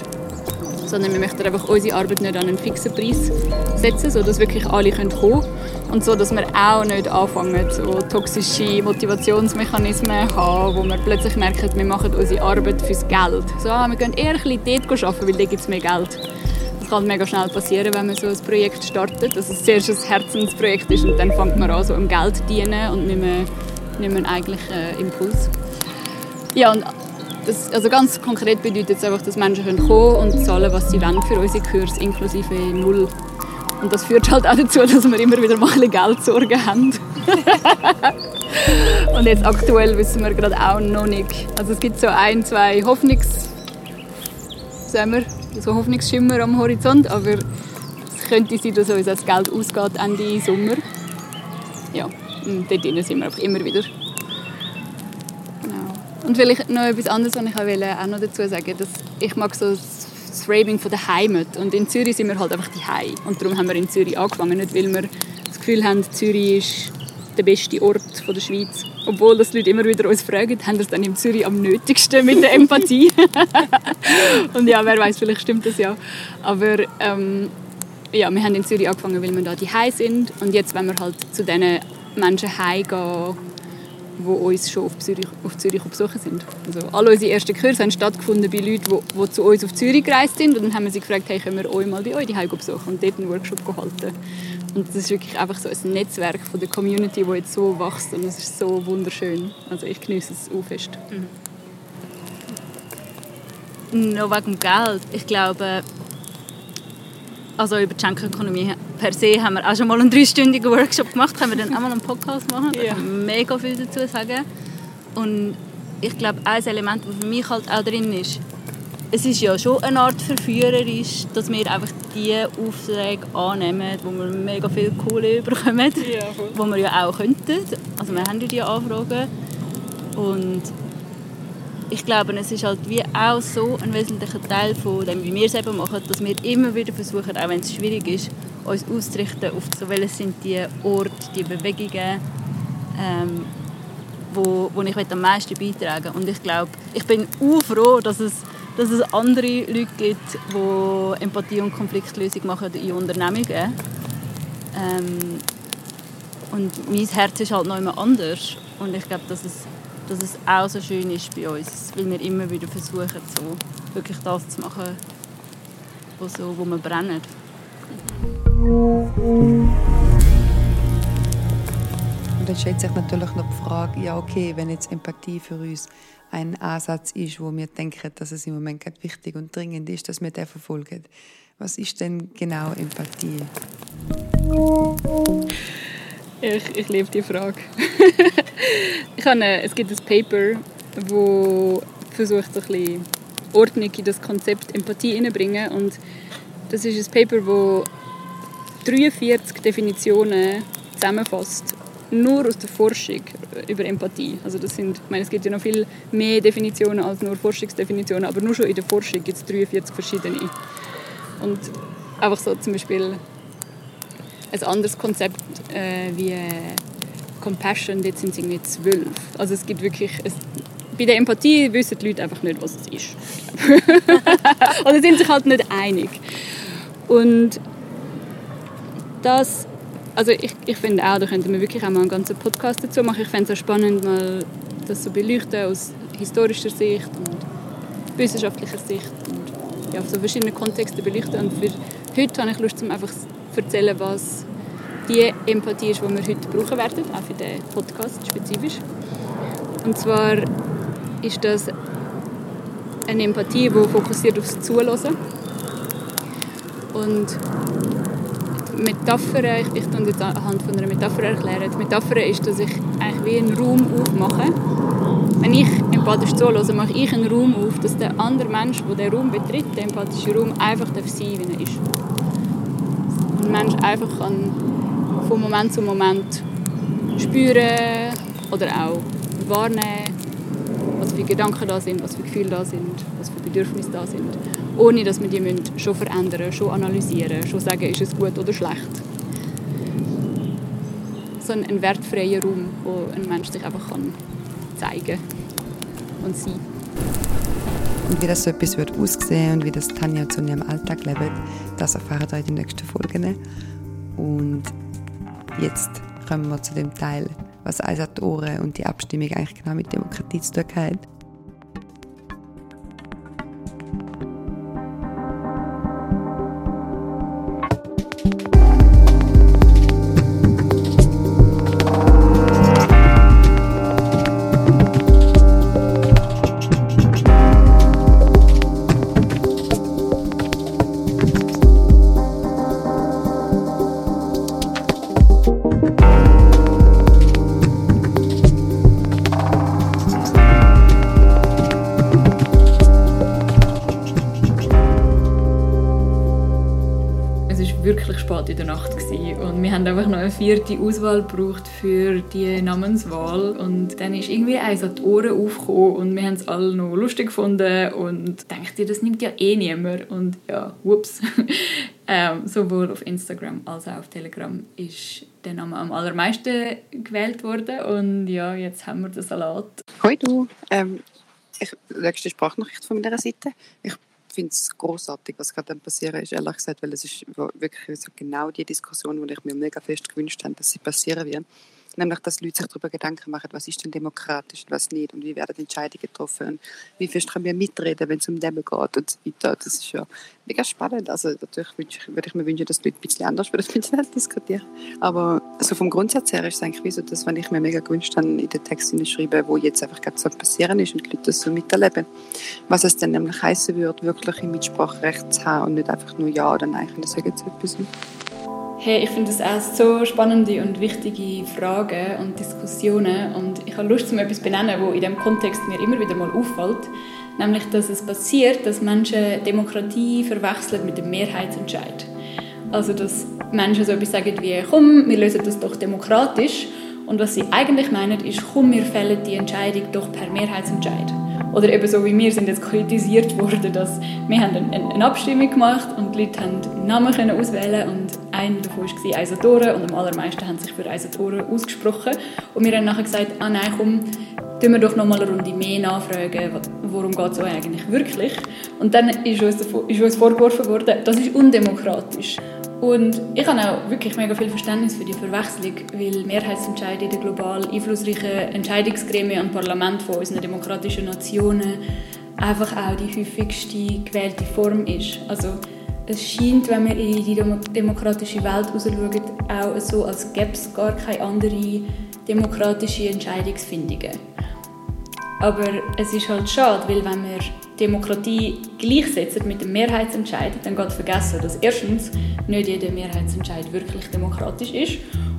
Sondern wir möchten einfach unsere Arbeit nicht an einen fixen Preis setzen, sodass wirklich alle kommen können und so, dass wir auch nicht anfangen, so toxische Motivationsmechanismen zu haben, wo wir plötzlich merken, wir machen unsere Arbeit fürs Geld. So, ah, wir gehen eher ein bisschen dort arbeiten, weil da gibt es mehr Geld. Kann mega schnell passieren, wenn man so ein Projekt startet, dass es zuerst ein Herzensprojekt ist und dann fängt man an, so um Geld zu dienen und nicht mehr, nicht mehr einen eigentlichen Impuls. Ja, und das, also ganz konkret bedeutet es einfach, dass Menschen können kommen und zahlen, was sie wollen für unsere Kurs, inklusive Null. Und das führt halt auch dazu, dass wir immer wieder mal [laughs] Geldsorgen haben. [laughs] und jetzt aktuell wissen wir gerade auch noch nicht. Also es gibt so ein, zwei Hoffnungs... Sagen wir, so Hoffnungsschimmer am Horizont, aber es könnte sein, dass uns das Geld ausgeht Ende Sommer. Ja, und dort drinnen sind wir einfach immer wieder. Genau. Und vielleicht noch etwas anderes, was ich auch noch dazu sagen dass Ich mag so das das Framing von der Heimat. Und in Zürich sind wir halt einfach die Hei. Und darum haben wir in Zürich angefangen, nicht weil wir das Gefühl haben, Zürich ist der beste Ort von der Schweiz. Obwohl das die Leute immer wieder uns fragen, haben das dann in Zürich am nötigsten mit der [laughs] Empathie. [laughs] und ja, wer weiß, vielleicht stimmt das ja. Aber ähm, ja, wir haben in Zürich angefangen, weil wir da die sind und jetzt wenn wir halt zu diesen Menschen heimgehen, die uns schon auf Zürich, auf Zürich besuchen sind. Also alle unsere ersten Kurse haben stattgefunden bei Leuten, die, die zu uns auf Zürich gereist sind und dann haben wir sie gefragt, hey, können wir euch mal bei euch die besuchen und dort einen Workshop halten. Und das ist wirklich einfach so ein Netzwerk von der Community, das jetzt so wächst und es ist so wunderschön. Also ich genieße es auch fest. Mhm. Noch wegen Geld. Ich glaube, also über die Schenkenökonomie per se haben wir auch schon mal einen dreistündigen Workshop gemacht. Können wir dann auch mal einen Podcast machen? Da ja. kann ich mega viel dazu sagen. Und ich glaube, ein Element, das für mich halt auch drin ist, es ist ja schon eine Art verführerisch, dass wir einfach die Aufträge annehmen, wo wir mega viel Kohle bekommen, ja, wo wir ja auch könnten. Also wir haben ja diese Anfragen. Und ich glaube, es ist halt wie auch so ein wesentlicher Teil von dem, wie wir es eben machen, dass wir immer wieder versuchen, auch wenn es schwierig ist, uns auszurichten auf so, welche sind die Orte, die Bewegungen, ähm, wo, wo ich am meisten beitragen Und ich glaube, ich bin auch froh, dass es dass es andere Leute gibt, die Empathie und Konfliktlösung machen in Unternehmungen. Ähm, und mein Herz ist halt noch immer anders. Und ich glaube, dass es, dass es auch so schön ist bei uns, weil wir immer wieder versuchen, so wirklich das zu machen, wo, so, wo wir brennen. Und dann stellt sich natürlich noch die Frage, ja okay, wenn jetzt Empathie für uns ein Ansatz ist, wo wir denken, dass es im Moment wichtig und dringend ist, dass wir den verfolgen. Was ist denn genau Empathie? Ich, ich liebe die Frage. [laughs] ich habe, es gibt ein Paper, wo versucht, ein bisschen Ordnung in das Konzept Empathie hineinzubringen. Und das ist ein Paper, das 43 Definitionen zusammenfasst nur aus der Forschung über Empathie. Also das sind, ich meine, es gibt ja noch viel mehr Definitionen als nur Forschungsdefinitionen, aber nur schon in der Forschung gibt es 43 verschiedene. Und einfach so zum Beispiel ein anderes Konzept äh, wie äh, Compassion, dort sind es irgendwie zwölf. Also es gibt wirklich, es, bei der Empathie wissen die Leute einfach nicht, was es ist. [laughs] Oder sind sich halt nicht einig. Und das also ich, ich finde auch, da könnten wir wirklich auch mal einen ganzen Podcast dazu machen. Ich fände es auch spannend, mal das so beleuchten aus historischer Sicht und wissenschaftlicher Sicht und ja, so verschiedene Kontexte beleuchten. Und für heute habe ich Lust, um einfach zu erzählen, was die Empathie ist, die wir heute brauchen werden, auch für den Podcast spezifisch. Und zwar ist das eine Empathie, die fokussiert aufs Zuhören. Und Metapher, ich, ich jetzt anhand von einer Metapher erklären. Die Metapher ist, dass ich eigentlich wie einen Raum aufmache. Wenn ich empathisch zuhöre, mache ich einen Raum auf, dass der andere Mensch, der den Raum betritt, der empathische Raum, einfach sein darf wie er ist. Ein Mensch einfach kann von Moment zu Moment spüren oder auch wahrnehmen, was für Gedanken da sind, was für Gefühle da sind, was für Bedürfnisse da sind ohne dass wir die schon verändern schon analysieren, schon sagen, ist es gut oder schlecht. So ein, wertfreier Raum, wo ein Mensch sich einfach kann zeigen und sein und wie das so etwas wird aussehen und wie das Tanja zu ihrem Alltag lebt, das erfahren wir in den nächsten Folgen. Und jetzt kommen wir zu dem Teil, was Eisatoren und die Abstimmung eigentlich genau mit Demokratie zu tun hat. Vierte Auswahl gebraucht für die Namenswahl und dann ist irgendwie eins an die Ohren aufgekommen und wir haben es alle noch lustig gefunden und dachte, das nimmt ja eh niemand und ja, whoops. [laughs] ähm, sowohl auf Instagram als auch auf Telegram ist der Name am allermeisten gewählt worden und ja, jetzt haben wir den Salat. Hoi du, ähm, ich, nächste Sprachnachricht von meiner Seite. Ich finde es großartig, was gerade passieren ist, ehrlich gesagt, weil es ist wirklich so genau die Diskussion, die ich mir mega fest gewünscht habe, dass sie passieren wird. Nämlich, dass Leute sich darüber Gedanken machen, was ist denn demokratisch und was nicht und wie werden Entscheidungen getroffen und wie fest können wir mitreden, wenn es um Leben geht und so weiter. Das ist ja mega spannend. Also natürlich würde ich mir wünschen, dass die Leute ein bisschen anders würden miteinander [laughs] diskutieren. Aber also vom Grundsatz her ist es eigentlich wie so, dass wenn ich mir mega gewünscht habe, in den Text schreiben, wo jetzt einfach gerade so passieren ist und die Leute das so miterleben. Was es dann nämlich heißen würde, wirklich ein Mitspracherecht zu haben und nicht einfach nur Ja oder Nein können sagen zu etwas. Hey, ich finde das auch so spannende und wichtige Fragen und Diskussionen und ich habe Lust, um etwas zu benennen, wo in diesem Kontext mir immer wieder mal auffällt, nämlich, dass es passiert, dass Menschen Demokratie verwechseln mit dem Mehrheitsentscheid. Also, dass Menschen so etwas sagen wie, komm, wir lösen das doch demokratisch und was sie eigentlich meinen, ist, komm, wir fällen die Entscheidung doch per Mehrheitsentscheid. Oder eben so wie wir sind jetzt kritisiert [laughs] worden, dass wir haben eine, Abstimmung gemacht und die Leute haben Namen können auswählen und einer davon war Eisadore und am allermeisten haben sich für Eisadore ausgesprochen. Und wir haben nachher gesagt, ah nein, komm, tun wir doch noch mal eine Runde mehr nachfragen, worum geht es eigentlich wirklich. Und dann ist uns, ist uns vorgeworfen worden, das ist undemokratisch. Und ich habe auch wirklich mega viel Verständnis für die Verwechslung, weil Mehrheitsentscheide in den global einflussreichen Entscheidungsgremien und Parlament von unseren demokratischen Nationen einfach auch die häufigste gewählte Form ist. Also es scheint, wenn wir in die demokratische Welt schauen, auch so, als gäbe es gar keine andere demokratische Entscheidungsfindungen. Aber es ist halt schade, weil wenn wir Demokratie gleichsetzen mit dem Mehrheitsentscheid, dann geht vergessen, dass erstens nicht jeder Mehrheitsentscheid wirklich demokratisch ist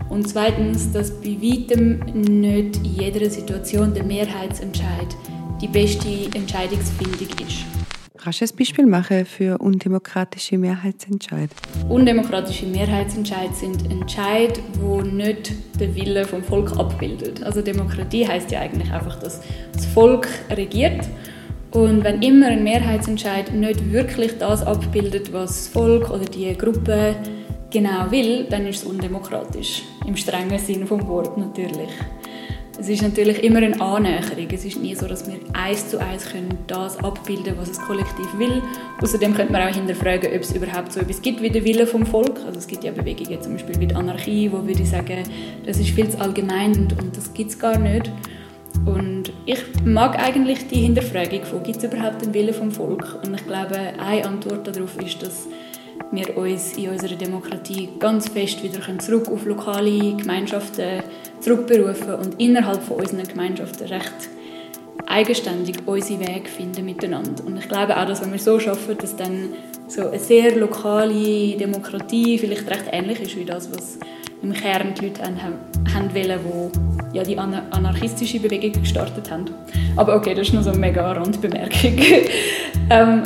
und zweitens, dass bei weitem nicht in jeder Situation der Mehrheitsentscheid die beste Entscheidungsfindung ist. Kannst du ein Beispiel machen für undemokratische Mehrheitsentscheid? Undemokratische Mehrheitsentscheid sind Entscheid, wo nicht den Willen vom Volk abbildet. Also Demokratie heißt ja eigentlich einfach, dass das Volk regiert und wenn immer ein Mehrheitsentscheid nicht wirklich das abbildet, was das Volk oder die Gruppe genau will, dann ist es undemokratisch. Im strengen Sinn vom Wort natürlich. Es ist natürlich immer eine Annäherung. Es ist nie so, dass wir eins zu eins können das abbilden was das Kollektiv will. Außerdem könnte man auch hinterfragen, ob es überhaupt so etwas gibt wie der Wille vom Volk. Also es gibt ja Bewegungen, zum Beispiel wie die Anarchie, wo würde ich sagen, das ist viel zu allgemein und, und das gibt es gar nicht. Und ich mag eigentlich die Hinterfragung von, gibt es überhaupt einen Willen vom Volk? Und ich glaube, eine Antwort darauf ist, dass wir uns in unserer Demokratie ganz fest wieder zurück auf lokale Gemeinschaften zurückberufen und innerhalb von unseren Gemeinschaften recht eigenständig unsere Wege finden miteinander. Und ich glaube auch, dass wenn wir so schaffen, dass dann so eine sehr lokale Demokratie vielleicht recht ähnlich ist wie das, was im Kern die Leute haben, haben wollen, die ja die anarchistische Bewegung gestartet haben. Aber okay, das ist nur so eine mega Randbemerkung. [laughs] ähm,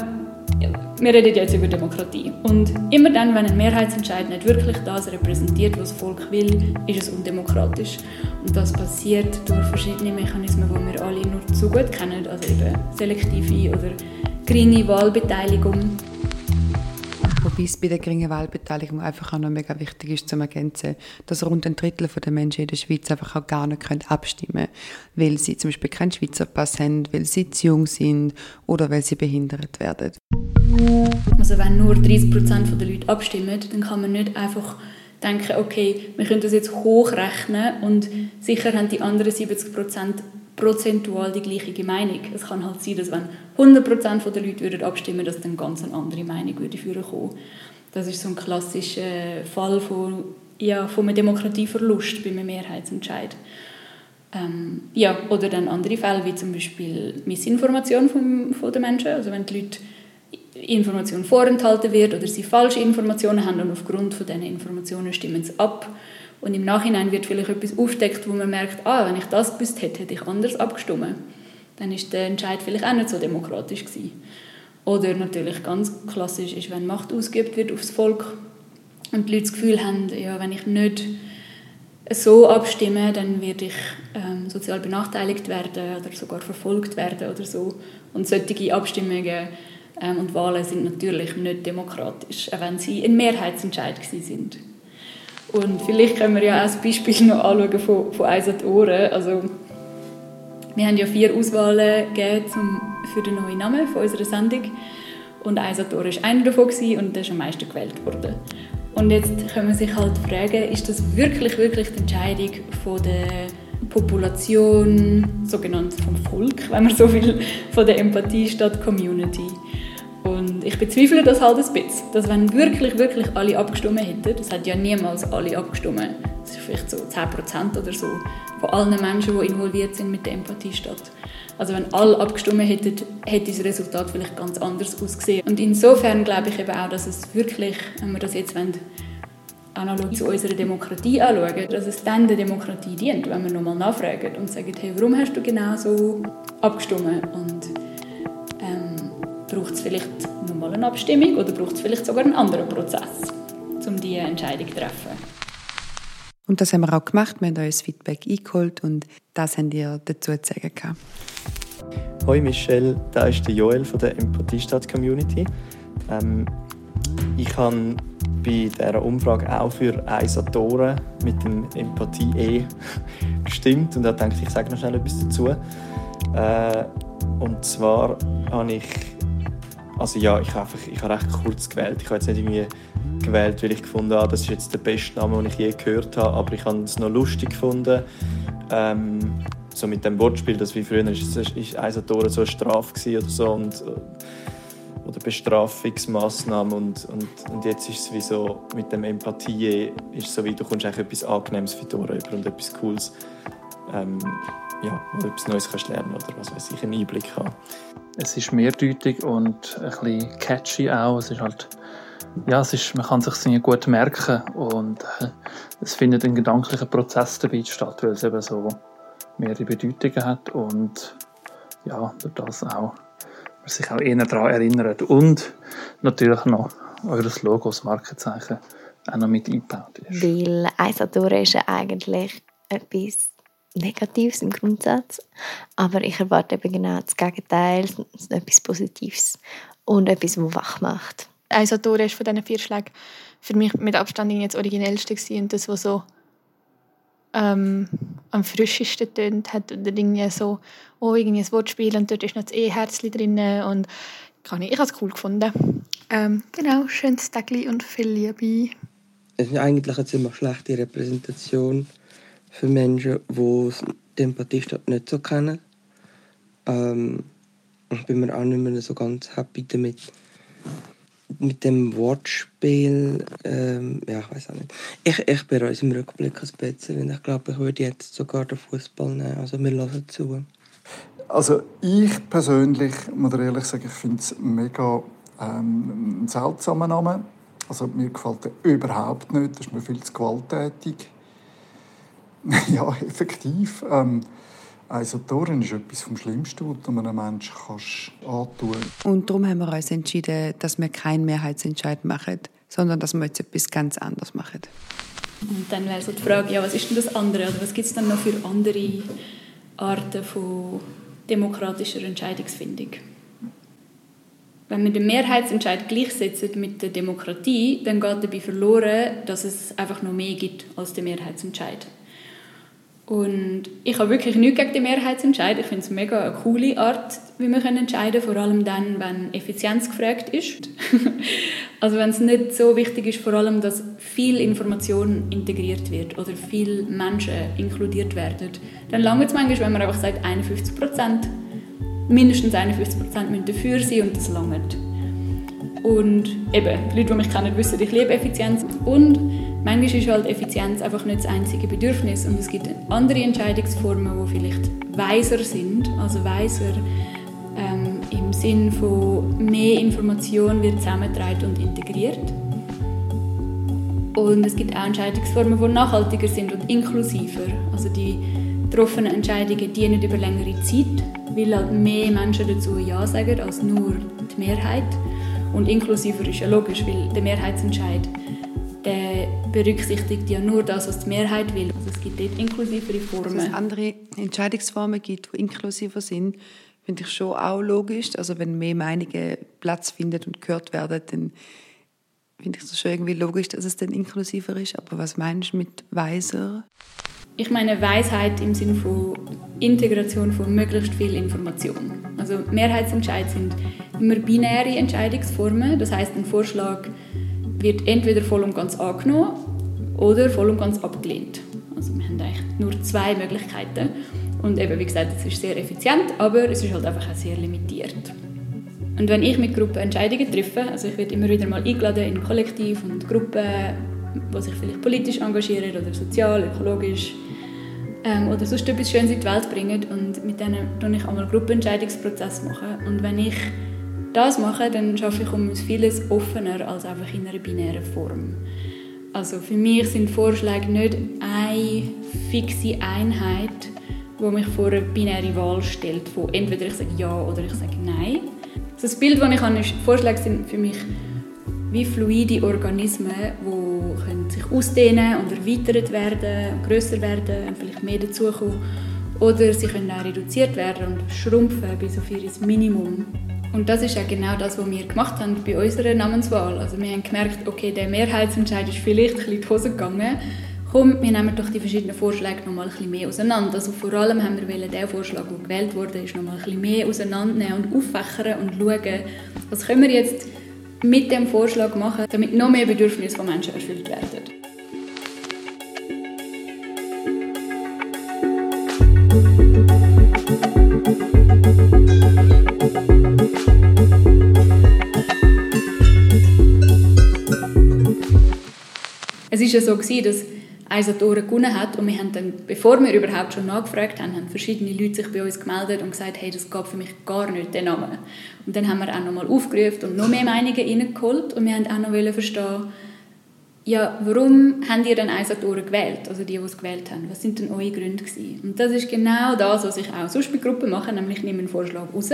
wir reden jetzt über Demokratie. Und immer dann, wenn ein Mehrheitsentscheid nicht wirklich das repräsentiert, was das Volk will, ist es undemokratisch. Und das passiert durch verschiedene Mechanismen, die wir alle nur zu gut kennen, also eben selektive oder geringe Wahlbeteiligung. Wobei es bei der geringen Wahlbeteiligung einfach auch noch mega wichtig ist zu ergänzen, dass rund ein Drittel der Menschen in der Schweiz einfach auch gar nicht abstimmen können, weil sie zum Beispiel keinen Schweizer Pass haben, weil sie zu jung sind oder weil sie behindert werden. Also wenn nur 30 Prozent der Leute abstimmen, dann kann man nicht einfach denken, okay, wir können das jetzt hochrechnen und sicher haben die anderen 70 Prozent prozentual die gleiche Meinung. Es kann halt sein, dass wenn 100% der Leute würden abstimmen dass dann ganz andere Meinung würde kommen. Das ist so ein klassischer Fall von, ja, von einem Demokratieverlust bei einem Mehrheitsentscheid. Ähm, ja, oder dann andere Fälle, wie zum Beispiel Missinformation von, von den Menschen. Also wenn die Leute Information vorenthalten wird oder sie falsche Informationen haben und aufgrund von diesen Informationen stimmen sie ab und im Nachhinein wird vielleicht etwas aufdeckt, wo man merkt, ah, wenn ich das gewusst hätte, hätte ich anders abgestimmt. Dann ist der Entscheid vielleicht auch nicht so demokratisch gewesen. Oder natürlich ganz klassisch ist, wenn Macht ausgeübt wird aufs Volk und die Leute das Gefühl haben, ja, wenn ich nicht so abstimme, dann werde ich ähm, sozial benachteiligt werden oder sogar verfolgt werden oder so. Und solche Abstimmungen ähm, und Wahlen sind natürlich nicht demokratisch, auch wenn sie ein Mehrheitsentscheid sind. Und vielleicht können wir ja auch ein Beispiel noch anschauen von, von «Eis an die Ohren». Also, wir haben ja vier Auswahlen gegeben zum, für den neuen Namen von unserer Sendung. Und Eisator war einer davon und der ist am meisten gewählt worden. Und jetzt kann man sich halt fragen, ist das wirklich, wirklich die Entscheidung von der Population, sogenannt vom Volk, wenn man so will, von der Empathie statt Community? Und ich bezweifle das halt ein bisschen, dass wenn wirklich, wirklich alle abgestimmt hätten, das hat ja niemals alle abgestimmt, das ist vielleicht so 10% oder so von allen Menschen, die involviert sind mit der Empathie statt. Also wenn alle abgestimmt hätten, hätte das Resultat vielleicht ganz anders ausgesehen. Und insofern glaube ich eben auch, dass es wirklich, wenn wir das jetzt wollen, analog zu unserer Demokratie anschauen, dass es dann der Demokratie dient, wenn wir nochmal nachfragen und sagen, hey, warum hast du genau so abgestimmt? Und braucht es vielleicht nochmal eine Abstimmung oder braucht es vielleicht sogar einen anderen Prozess, um diese Entscheidung zu treffen. Und das haben wir auch gemacht. Wir haben euch Feedback eingeholt und das haben ihr dazu zu sagen. Gehabt. Hoi Michelle, da ist der Joel von der Empathiestadt Community. Ähm, ich habe bei dieser Umfrage auch für Eisatoren mit dem Empathie E [laughs] gestimmt und da denke ich, sage noch schnell etwas dazu. Äh, und zwar habe ich also ja, ich habe, einfach, ich habe recht kurz gewählt. Ich habe jetzt nicht irgendwie gewählt, weil ich gefunden habe, das ist jetzt der beste Name, den ich je gehört habe. Aber ich habe es noch lustig gefunden. Ähm, so mit dem Wortspiel, dass wie früher ist, ist Eisentoren so eine Strafe oder so. Und, oder Bestrafungsmaßnahmen und, und, und jetzt ist es wie so mit dem Empathie ist so wie du kommst eigentlich etwas Angenehmes für über und etwas Cooles ähm, ja, etwas Neues kannst lernen oder was weiß ich einen Einblick haben es ist mehrdeutig und ein bisschen catchy auch. Es ist halt, ja, es ist, man kann sich sehr gut merken und äh, es findet ein gedanklicher Prozess dabei statt, weil es eben so mehrere Bedeutungen hat und ja, durch das auch man sich auch eher daran erinnert und natürlich noch eures Logo, das Markenzeichen auch noch mit eingebaut ist. Weil Eisadore ist ja eigentlich etwas Negatives im Grundsatz, aber ich erwarte eben genau das Gegenteil, etwas Positives und etwas, das wach macht. Also Tore ist von diesen vier Schlägen für mich mit Abstand das originellste und das, was so ähm, am frischesten tönt, hat oder irgendwie so, oh, irgendwie ein Wortspiel und dort ist noch das E-Herzchen drin und kann ich, ich habe es cool gefunden. Ähm, genau, schönes Tagli und viel Liebe. Es ist eigentlich eine ziemlich schlechte Repräsentation für Menschen, die den Empathiestand nicht so kennen. Ähm, ich bin mir auch nicht mehr so ganz happy damit. Mit dem Wortspiel, ähm, ja, ich weiß auch nicht. Ich, ich bereue es im Rückblick ein bisschen, ich glaube, ich würde jetzt sogar den Fußball nehmen. Also, wir hören zu. Also, ich persönlich, muss ehrlich sagen, ich finde es mega ähm, ein seltsamer Name. Also, mir gefällt er überhaupt nicht, das ist mir viel zu gewalttätig. [laughs] Ja, effektiv. Ähm, Eisatoren ist etwas vom Schlimmsten, was du einem Menschen kannst antun kannst. Und darum haben wir uns entschieden, dass wir keinen Mehrheitsentscheid machen, sondern dass wir jetzt etwas ganz anderes machen. Und dann wäre so die Frage, ja, was ist denn das andere? Oder was gibt es dann noch für andere Arten von demokratischer Entscheidungsfindung? Wenn wir den Mehrheitsentscheid gleichsetzen mit der Demokratie, dann geht dabei verloren, dass es einfach noch mehr gibt als der Mehrheitsentscheid. Und ich habe wirklich nichts gegen den Mehrheitsentscheid. Ich finde es mega eine coole Art, wie wir entscheiden können, vor allem dann, wenn Effizienz gefragt ist. [laughs] also wenn es nicht so wichtig ist, vor allem, dass viel Information integriert wird oder viele Menschen inkludiert werden, dann lange es manchmal, wenn man einfach sagt, 51 Prozent, mindestens 51 Prozent müssen dafür sein und das langt. Und eben, Leute, die mich kennen, wissen, ich liebe Effizienz. Und manchmal ist halt Effizienz einfach nicht das einzige Bedürfnis. Und es gibt andere Entscheidungsformen, die vielleicht weiser sind. Also weiser ähm, im Sinn von mehr Information wird zusammengetragen und integriert. Und es gibt auch Entscheidungsformen, die nachhaltiger sind und inklusiver. Also die getroffenen Entscheidungen dienen über längere Zeit, weil halt mehr Menschen dazu Ja sagen als nur die Mehrheit. Und inklusiver ist ja logisch, weil der Mehrheitsentscheid der berücksichtigt ja nur das, was die Mehrheit will. Also es gibt dort inklusivere Formen. Dass es andere Entscheidungsformen gibt, die inklusiver sind, finde ich schon auch logisch. Also wenn mehr Meinungen Platz finden und gehört werden, dann finde ich es schon irgendwie logisch, dass es dann inklusiver ist. Aber was meinst du mit weiser? Ich meine Weisheit im Sinne von Integration von möglichst viel Information. Also Mehrheitsentscheid sind immer binäre Entscheidungsformen. Das heißt, ein Vorschlag wird entweder voll und ganz angenommen oder voll und ganz abgelehnt. Also wir haben eigentlich nur zwei Möglichkeiten. Und eben, wie gesagt, es ist sehr effizient, aber es ist halt einfach auch sehr limitiert. Und wenn ich mit Gruppen Entscheidungen treffe, also ich werde immer wieder mal eingeladen in Kollektiv und Gruppen, die sich vielleicht politisch engagieren oder sozial, ökologisch ähm, oder sonst etwas Schönes in die Welt bringen und mit denen mache ich einmal Gruppenentscheidungsprozess machen. Und wenn ich das mache, dann schaffe ich um vieles offener als einfach in einer binären Form. Also für mich sind Vorschläge nicht eine fixe Einheit, wo mich vor eine binäre Wahl stellt, wo entweder ich sage ja oder ich sage nein. Also das Bild, das ich habe, ist, Vorschläge sind für mich wie fluide Organismen, die sich ausdehnen und erweitert werden, größer werden und vielleicht mehr dazukommen. Oder sie können auch reduziert werden und schrumpfen bis auf ihr Minimum. Und das ist ja genau das, was wir gemacht haben bei unserer Namenswahl. Also wir haben gemerkt, okay, der Mehrheitsentscheid ist vielleicht ein bisschen in die Hose gegangen. Komm, wir nehmen doch die verschiedenen Vorschläge noch mal ein bisschen mehr auseinander. Also vor allem haben wir den Vorschlag, der gewählt wurde, noch mal ein bisschen mehr auseinandernehmen und auffächern und schauen, was können wir jetzt mit dem Vorschlag machen, damit noch mehr Bedürfnisse von Menschen erfüllt werden. Es war ja so, dass Eisatoren gewonnen hat. Und wir haben dann, bevor wir überhaupt schon nachgefragt haben, haben verschiedene Leute sich bei uns gemeldet und gesagt, hey, das geht für mich gar nicht, den Namen. Und dann haben wir auch nochmal aufgerufen und noch mehr Meinungen reingeholt. Und wir haben auch noch verstehen, ja, warum habt ihr dann Eisatoren gewählt, also die, die es gewählt haben? Was sind denn eure Gründe gewesen? Und das ist genau das, was ich auch sonst bei Gruppen mache, nämlich ich nehme einen Vorschlag raus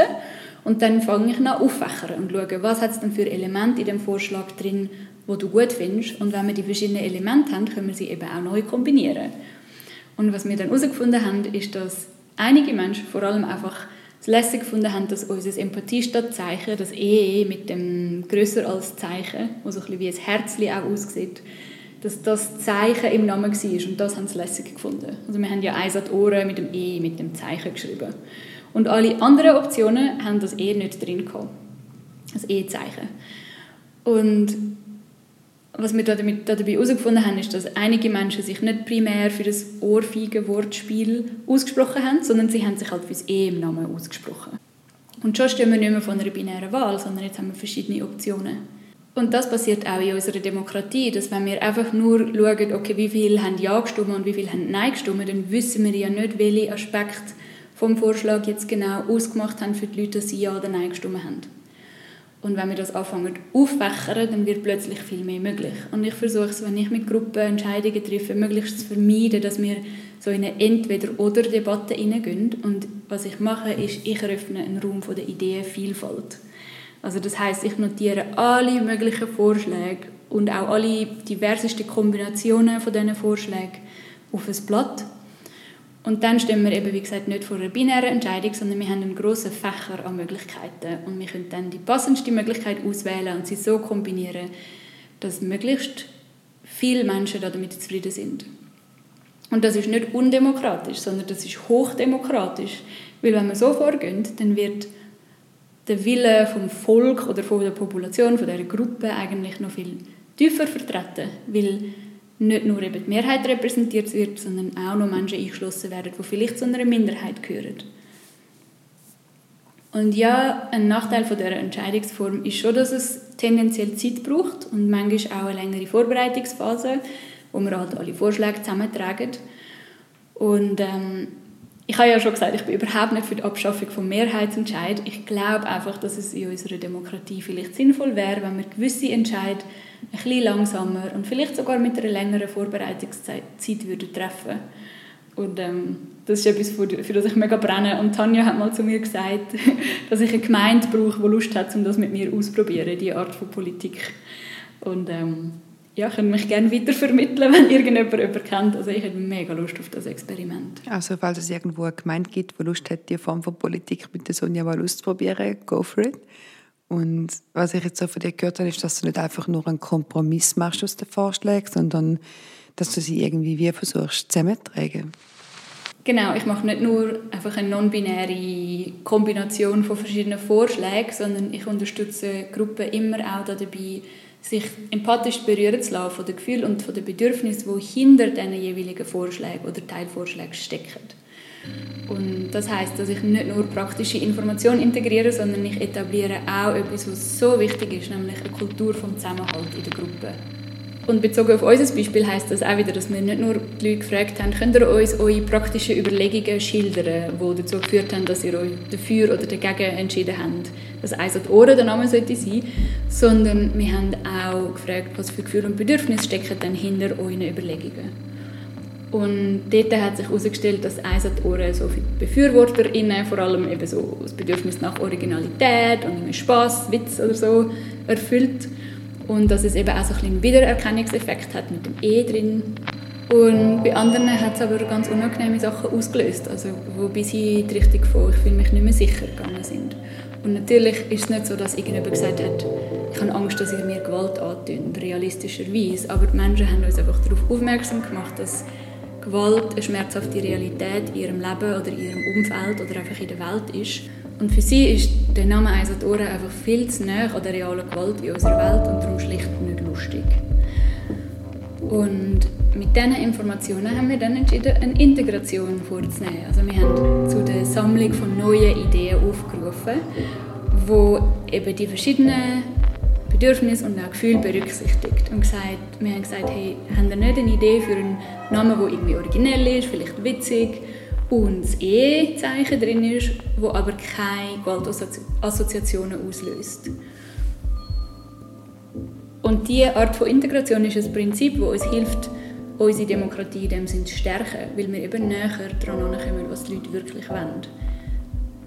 und dann fange ich nach auffächern und schaue, was hat es denn für Elemente in dem Vorschlag drin, wo du gut findest. Und wenn wir die verschiedenen Elemente haben, können wir sie eben auch neu kombinieren. Und was wir dann herausgefunden haben, ist, dass einige Menschen vor allem einfach es lässig gefunden haben, dass unser Empathiestadtzeichen, das EE mit dem größer als Zeichen, wo so ein bisschen wie ein Herzli auch aussieht, dass das Zeichen im Namen war. Und das haben sie lässig gefunden. Also wir haben ja eins an die Ohren mit dem E, mit dem Zeichen geschrieben. Und alle anderen Optionen haben das E nicht drin gehabt. Das E-Zeichen. Und was wir dabei herausgefunden haben, ist, dass einige Menschen sich nicht primär für das ohrfeige Wortspiel ausgesprochen haben, sondern sie haben sich halt für das E im Namen ausgesprochen. Und schon stehen wir nicht mehr von einer binären Wahl, sondern jetzt haben wir verschiedene Optionen. Und das passiert auch in unserer Demokratie, dass wenn wir einfach nur schauen, okay, wie viele haben Ja gestimmt und wie viele haben Nein gestimmt, dann wissen wir ja nicht, welche Aspekte vom Vorschlag jetzt genau ausgemacht haben für die Leute, dass sie Ja oder Nein gestimmt haben. Und wenn wir das anfangen aufwächern, dann wird plötzlich viel mehr möglich. Und ich versuche es, wenn ich mit Gruppen Entscheidungen treffe, möglichst zu vermeiden, dass wir so in eine Entweder-oder-Debatte hineingehen. Und was ich mache, ist, ich eröffne einen Raum von der Ideenvielfalt. Also das heißt, ich notiere alle möglichen Vorschläge und auch alle diversesten Kombinationen von diesen Vorschlägen auf ein Blatt und dann stehen wir eben, wie gesagt, nicht vor einer binären Entscheidung, sondern wir haben einen grossen Fächer an Möglichkeiten. Und wir können dann die passendste Möglichkeit auswählen und sie so kombinieren, dass möglichst viele Menschen damit zufrieden sind. Und das ist nicht undemokratisch, sondern das ist hochdemokratisch. Weil wenn wir so vorgehen, dann wird der Wille vom Volk oder von der Population, von dieser Gruppe eigentlich noch viel tiefer vertreten. Weil nicht nur eben die Mehrheit repräsentiert wird, sondern auch noch Menschen eingeschlossen werden, die vielleicht zu einer Minderheit gehören. Und ja, ein Nachteil von dieser Entscheidungsform ist schon, dass es tendenziell Zeit braucht und manchmal auch eine längere Vorbereitungsphase, wo wir halt alle Vorschläge zusammentragen. Und ähm, ich habe ja schon gesagt, ich bin überhaupt nicht für die Abschaffung von Mehrheitsentscheid. Ich glaube einfach, dass es in unserer Demokratie vielleicht sinnvoll wäre, wenn wir gewisse Entscheid ein bisschen langsamer und vielleicht sogar mit einer längeren Vorbereitungszeit würden treffen und ähm, das ist etwas, für, das ich mega brenne. Und Tanja hat mal zu mir gesagt, [laughs] dass ich eine Gemeinde brauche, die Lust hat, um das mit mir auszuprobieren, diese Art von Politik. Und ähm, ja, könnt mich gerne weitervermitteln, [laughs] wenn irgendjemand jemanden kennt. Also ich hätte mega Lust auf das Experiment. Also falls es irgendwo eine Gemeinde gibt, die Lust hat, die Form von Politik mit der Sonja mal auszuprobieren, go for it. Und was ich jetzt so von dir gehört habe, ist, dass du nicht einfach nur einen Kompromiss machst aus den Vorschlägen, sondern dass du sie irgendwie wie versuchst zusammenzutragen. Genau, ich mache nicht nur einfach eine non-binäre Kombination von verschiedenen Vorschlägen, sondern ich unterstütze Gruppen immer auch dabei, sich empathisch berühren zu lassen von den Gefühlen und von den Bedürfnissen, die hinter diesen jeweiligen Vorschlägen oder Teilvorschlägen stecken. Und das heißt, dass ich nicht nur praktische Informationen integriere, sondern ich etabliere auch etwas, was so wichtig ist, nämlich eine Kultur vom Zusammenhalt in der Gruppe. Und bezogen auf unser Beispiel heißt das auch wieder, dass wir nicht nur die Leute gefragt haben, könnt ihr uns eure praktischen Überlegungen schildern, die dazu geführt haben, dass ihr euch dafür oder dagegen entschieden habt, dass eins die Ohren der Name sollte sein, sondern wir haben auch gefragt, was für Gefühle und Bedürfnisse stecken dann hinter euren Überlegungen. Und dort hat sich herausgestellt, dass eins die Ohren so für die BefürworterInnen vor allem eben so das Bedürfnis nach Originalität und Spaß, Witz oder so erfüllt und dass es eben auch so ein einen Wiedererkennungseffekt hat mit dem E drin. Und bei anderen hat es aber ganz unangenehme Sachen ausgelöst, also wo bis in die Richtung von «ich fühle mich nicht mehr sicher» gegangen sind. Und natürlich ist es nicht so, dass irgendjemand gesagt hat, ich habe Angst, dass ihr mir Gewalt antun, realistischerweise. Aber die Menschen haben uns einfach darauf aufmerksam gemacht, dass Gewalt eine schmerzhafte Realität in ihrem Leben oder in ihrem Umfeld oder einfach in der Welt ist. Und für sie ist der Name Eisatora einfach viel zu nah an der realen Gewalt in unserer Welt und darum schlicht nicht lustig. Und mit diesen Informationen haben wir dann entschieden, eine Integration vorzunehmen. Also wir haben zu der Sammlung von neuen Ideen aufgerufen, wo eben die verschiedenen Bedürfnisse und auch Gefühle berücksichtigt. Und gesagt, wir haben gesagt, hey, haben ihr nicht eine Idee für einen Namen, der irgendwie originell ist, vielleicht witzig, und das E-Zeichen drin ist, wo aber keine Gewaltassoziationen auslöst. Und diese Art von Integration ist ein Prinzip, das uns hilft, unsere Demokratie in dem Sinn zu stärken, weil wir eben näher daran kommen, was die Leute wirklich wollen.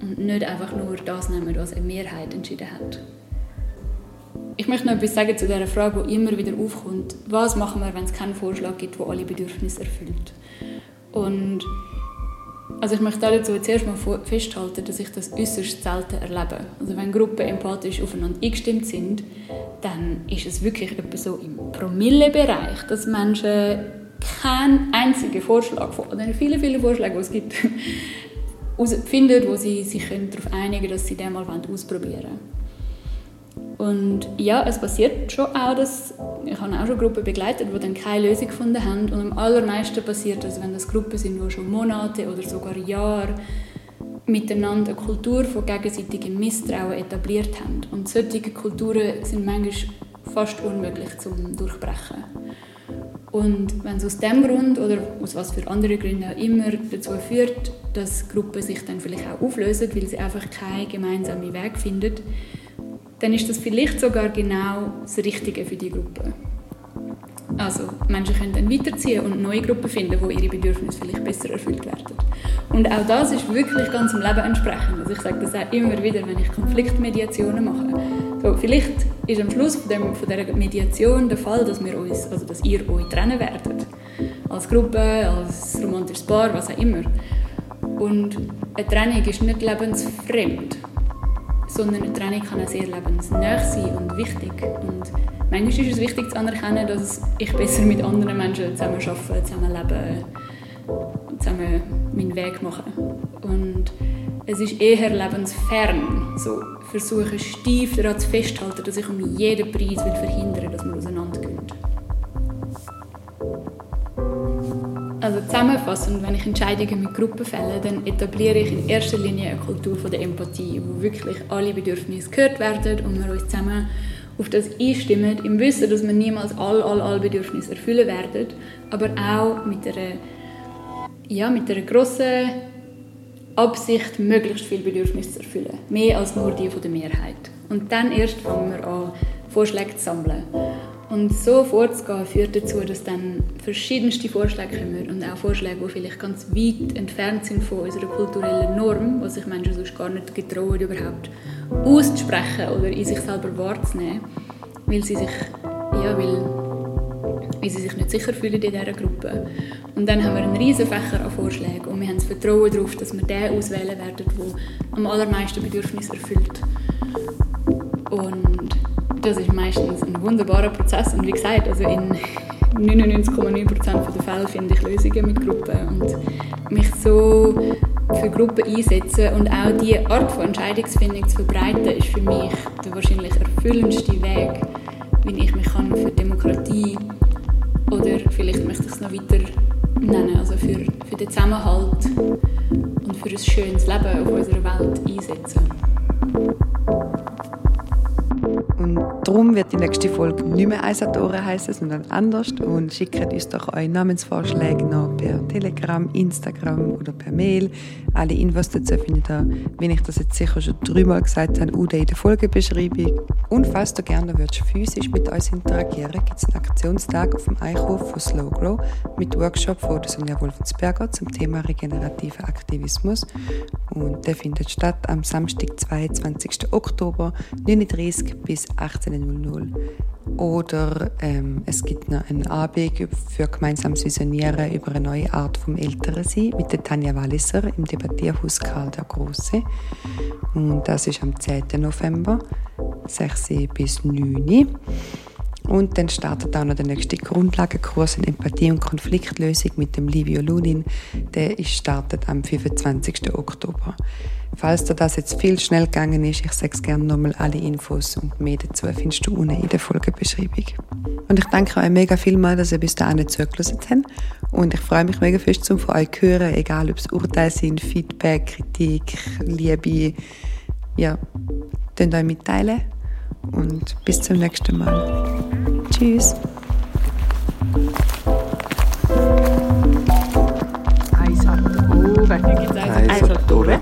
Und nicht einfach nur das nehmen, was eine Mehrheit entschieden hat. Ich möchte noch etwas sagen zu dieser Frage, die immer wieder aufkommt. Was machen wir, wenn es keinen Vorschlag gibt, der alle Bedürfnisse erfüllt? Und also ich möchte dazu zuerst mal festhalten, dass ich das äußerst selten erlebe. Also wenn Gruppen empathisch aufeinander eingestimmt sind, dann ist es wirklich etwa so im Promillebereich, dass Menschen keinen einzigen Vorschlag von den vielen, vielen Vorschlägen, die es gibt, [laughs] finden, wo sie sich darauf einigen können, dass sie den mal ausprobieren wollen. Und ja, es passiert schon auch, dass ich habe auch schon Gruppen begleitet, die dann keine Lösung gefunden haben. Und am allermeisten passiert das, wenn das Gruppen sind, die schon Monate oder sogar Jahre miteinander eine Kultur von gegenseitigem Misstrauen etabliert haben. Und solche Kulturen sind manchmal fast unmöglich zu durchbrechen. Und wenn es aus dem Grund oder aus was für anderen Gründen auch immer dazu führt, dass Gruppen sich dann vielleicht auch auflösen, weil sie einfach keinen gemeinsamen Weg finden, dann ist das vielleicht sogar genau das Richtige für die Gruppe. Also Menschen können dann weiterziehen und neue Gruppen finden, wo ihre Bedürfnisse vielleicht besser erfüllt werden. Und auch das ist wirklich ganz im Leben entsprechend. Also ich sage das auch immer wieder, wenn ich Konfliktmediationen mache. So, vielleicht ist am Schluss von, dem, von dieser Mediation der Fall, dass, wir uns, also dass ihr euch trennen werdet. Als Gruppe, als romantisches Paar, was auch immer. Und eine Trennung ist nicht lebensfremd sondern eine Training kann auch sehr lebensnah sein und wichtig. Und manchmal ist es wichtig zu anerkennen, dass ich besser mit anderen Menschen zusammen arbeite, zusammen lebe, zusammen meinen Weg mache. Und es ist eher lebensfern. So versuche steif daran zu festhalten, dass ich um jeden Preis will verhindern will, dass wir auseinandergehen. Also zusammenfassend, wenn ich Entscheidungen mit Gruppen fälle, dann etabliere ich in erster Linie eine Kultur von der Empathie, wo wirklich alle Bedürfnisse gehört werden und wir uns zusammen auf das einstimmen, im Wissen, dass wir niemals all, all, all Bedürfnisse erfüllen werden, aber auch mit einer, ja, mit einer grossen Absicht, möglichst viele Bedürfnisse zu erfüllen. Mehr als nur die von der Mehrheit. Und dann erst fangen wir an, Vorschläge zu sammeln. Und so vorzugehen führt dazu, dass dann verschiedenste Vorschläge kommen und auch Vorschläge, die vielleicht ganz weit entfernt sind von unserer kulturellen Norm, was sich Menschen sonst gar nicht getrauen, überhaupt auszusprechen oder in sich selber wahrzunehmen, weil sie sich, ja, weil, weil sie sich nicht sicher fühlen in dieser Gruppe. Und dann haben wir einen riesen Fächer an Vorschlägen und wir haben das Vertrauen darauf, dass wir den auswählen werden, der am allermeisten Bedürfnis erfüllt. Und das ist meistens ein wunderbarer Prozess. Und wie gesagt, also in, 99,9% der Fälle finde ich Lösungen mit Gruppen und mich so für Gruppen einsetzen und auch diese Art von Entscheidungsfindung zu verbreiten, ist für mich der wahrscheinlich erfüllendste Weg, wie ich mich kann für Demokratie oder vielleicht möchte ich es noch weiter nennen, also für, für den Zusammenhalt und für ein schönes Leben auf unserer Welt einsetzen. Und darum wird die nächste Folge nicht mehr Eisatoren heißen, sondern anders. Und schickt uns doch eure Namensvorschläge noch per Telegram, Instagram oder per Mail. Alle Infos dazu findet ihr, wie ich das jetzt sicher schon dreimal gesagt habe, unten in der Folgebeschreibung. Und falls du gerne würdest, physisch mit uns interagieren gibt es einen Aktionstag auf dem Eichhof von Slow Grow mit Workshop von Sonja Wolfensberger zum Thema regenerativer Aktivismus. Und der findet statt am Samstag, 22. Oktober, 39 bis 18.00 oder ähm, es gibt noch einen Abend für gemeinsames Visionieren über eine neue Art vom Älterensein mit der Tanja Walliser im Debattierhaus Karl der Große. Und das ist am 10. November, 6 bis 9 und dann startet auch noch der nächste Grundlagenkurs in Empathie und Konfliktlösung mit dem Livio Lunin. Der startet am 25. Oktober. Falls dir das jetzt viel schnell gegangen ist, ich sage es gerne nochmal, alle Infos und mehr dazu findest du unten in der Folgebeschreibung. Und ich danke euch mega vielmal, dass ihr bis dahin zugelassen habt. Und ich freue mich mega fest, um von euch zu hören, egal ob es Urteile sind, Feedback, Kritik, Liebe. Ja, könnt euch mitteilen. Und bis zum nächsten Mal. Tschüss. Eisatore.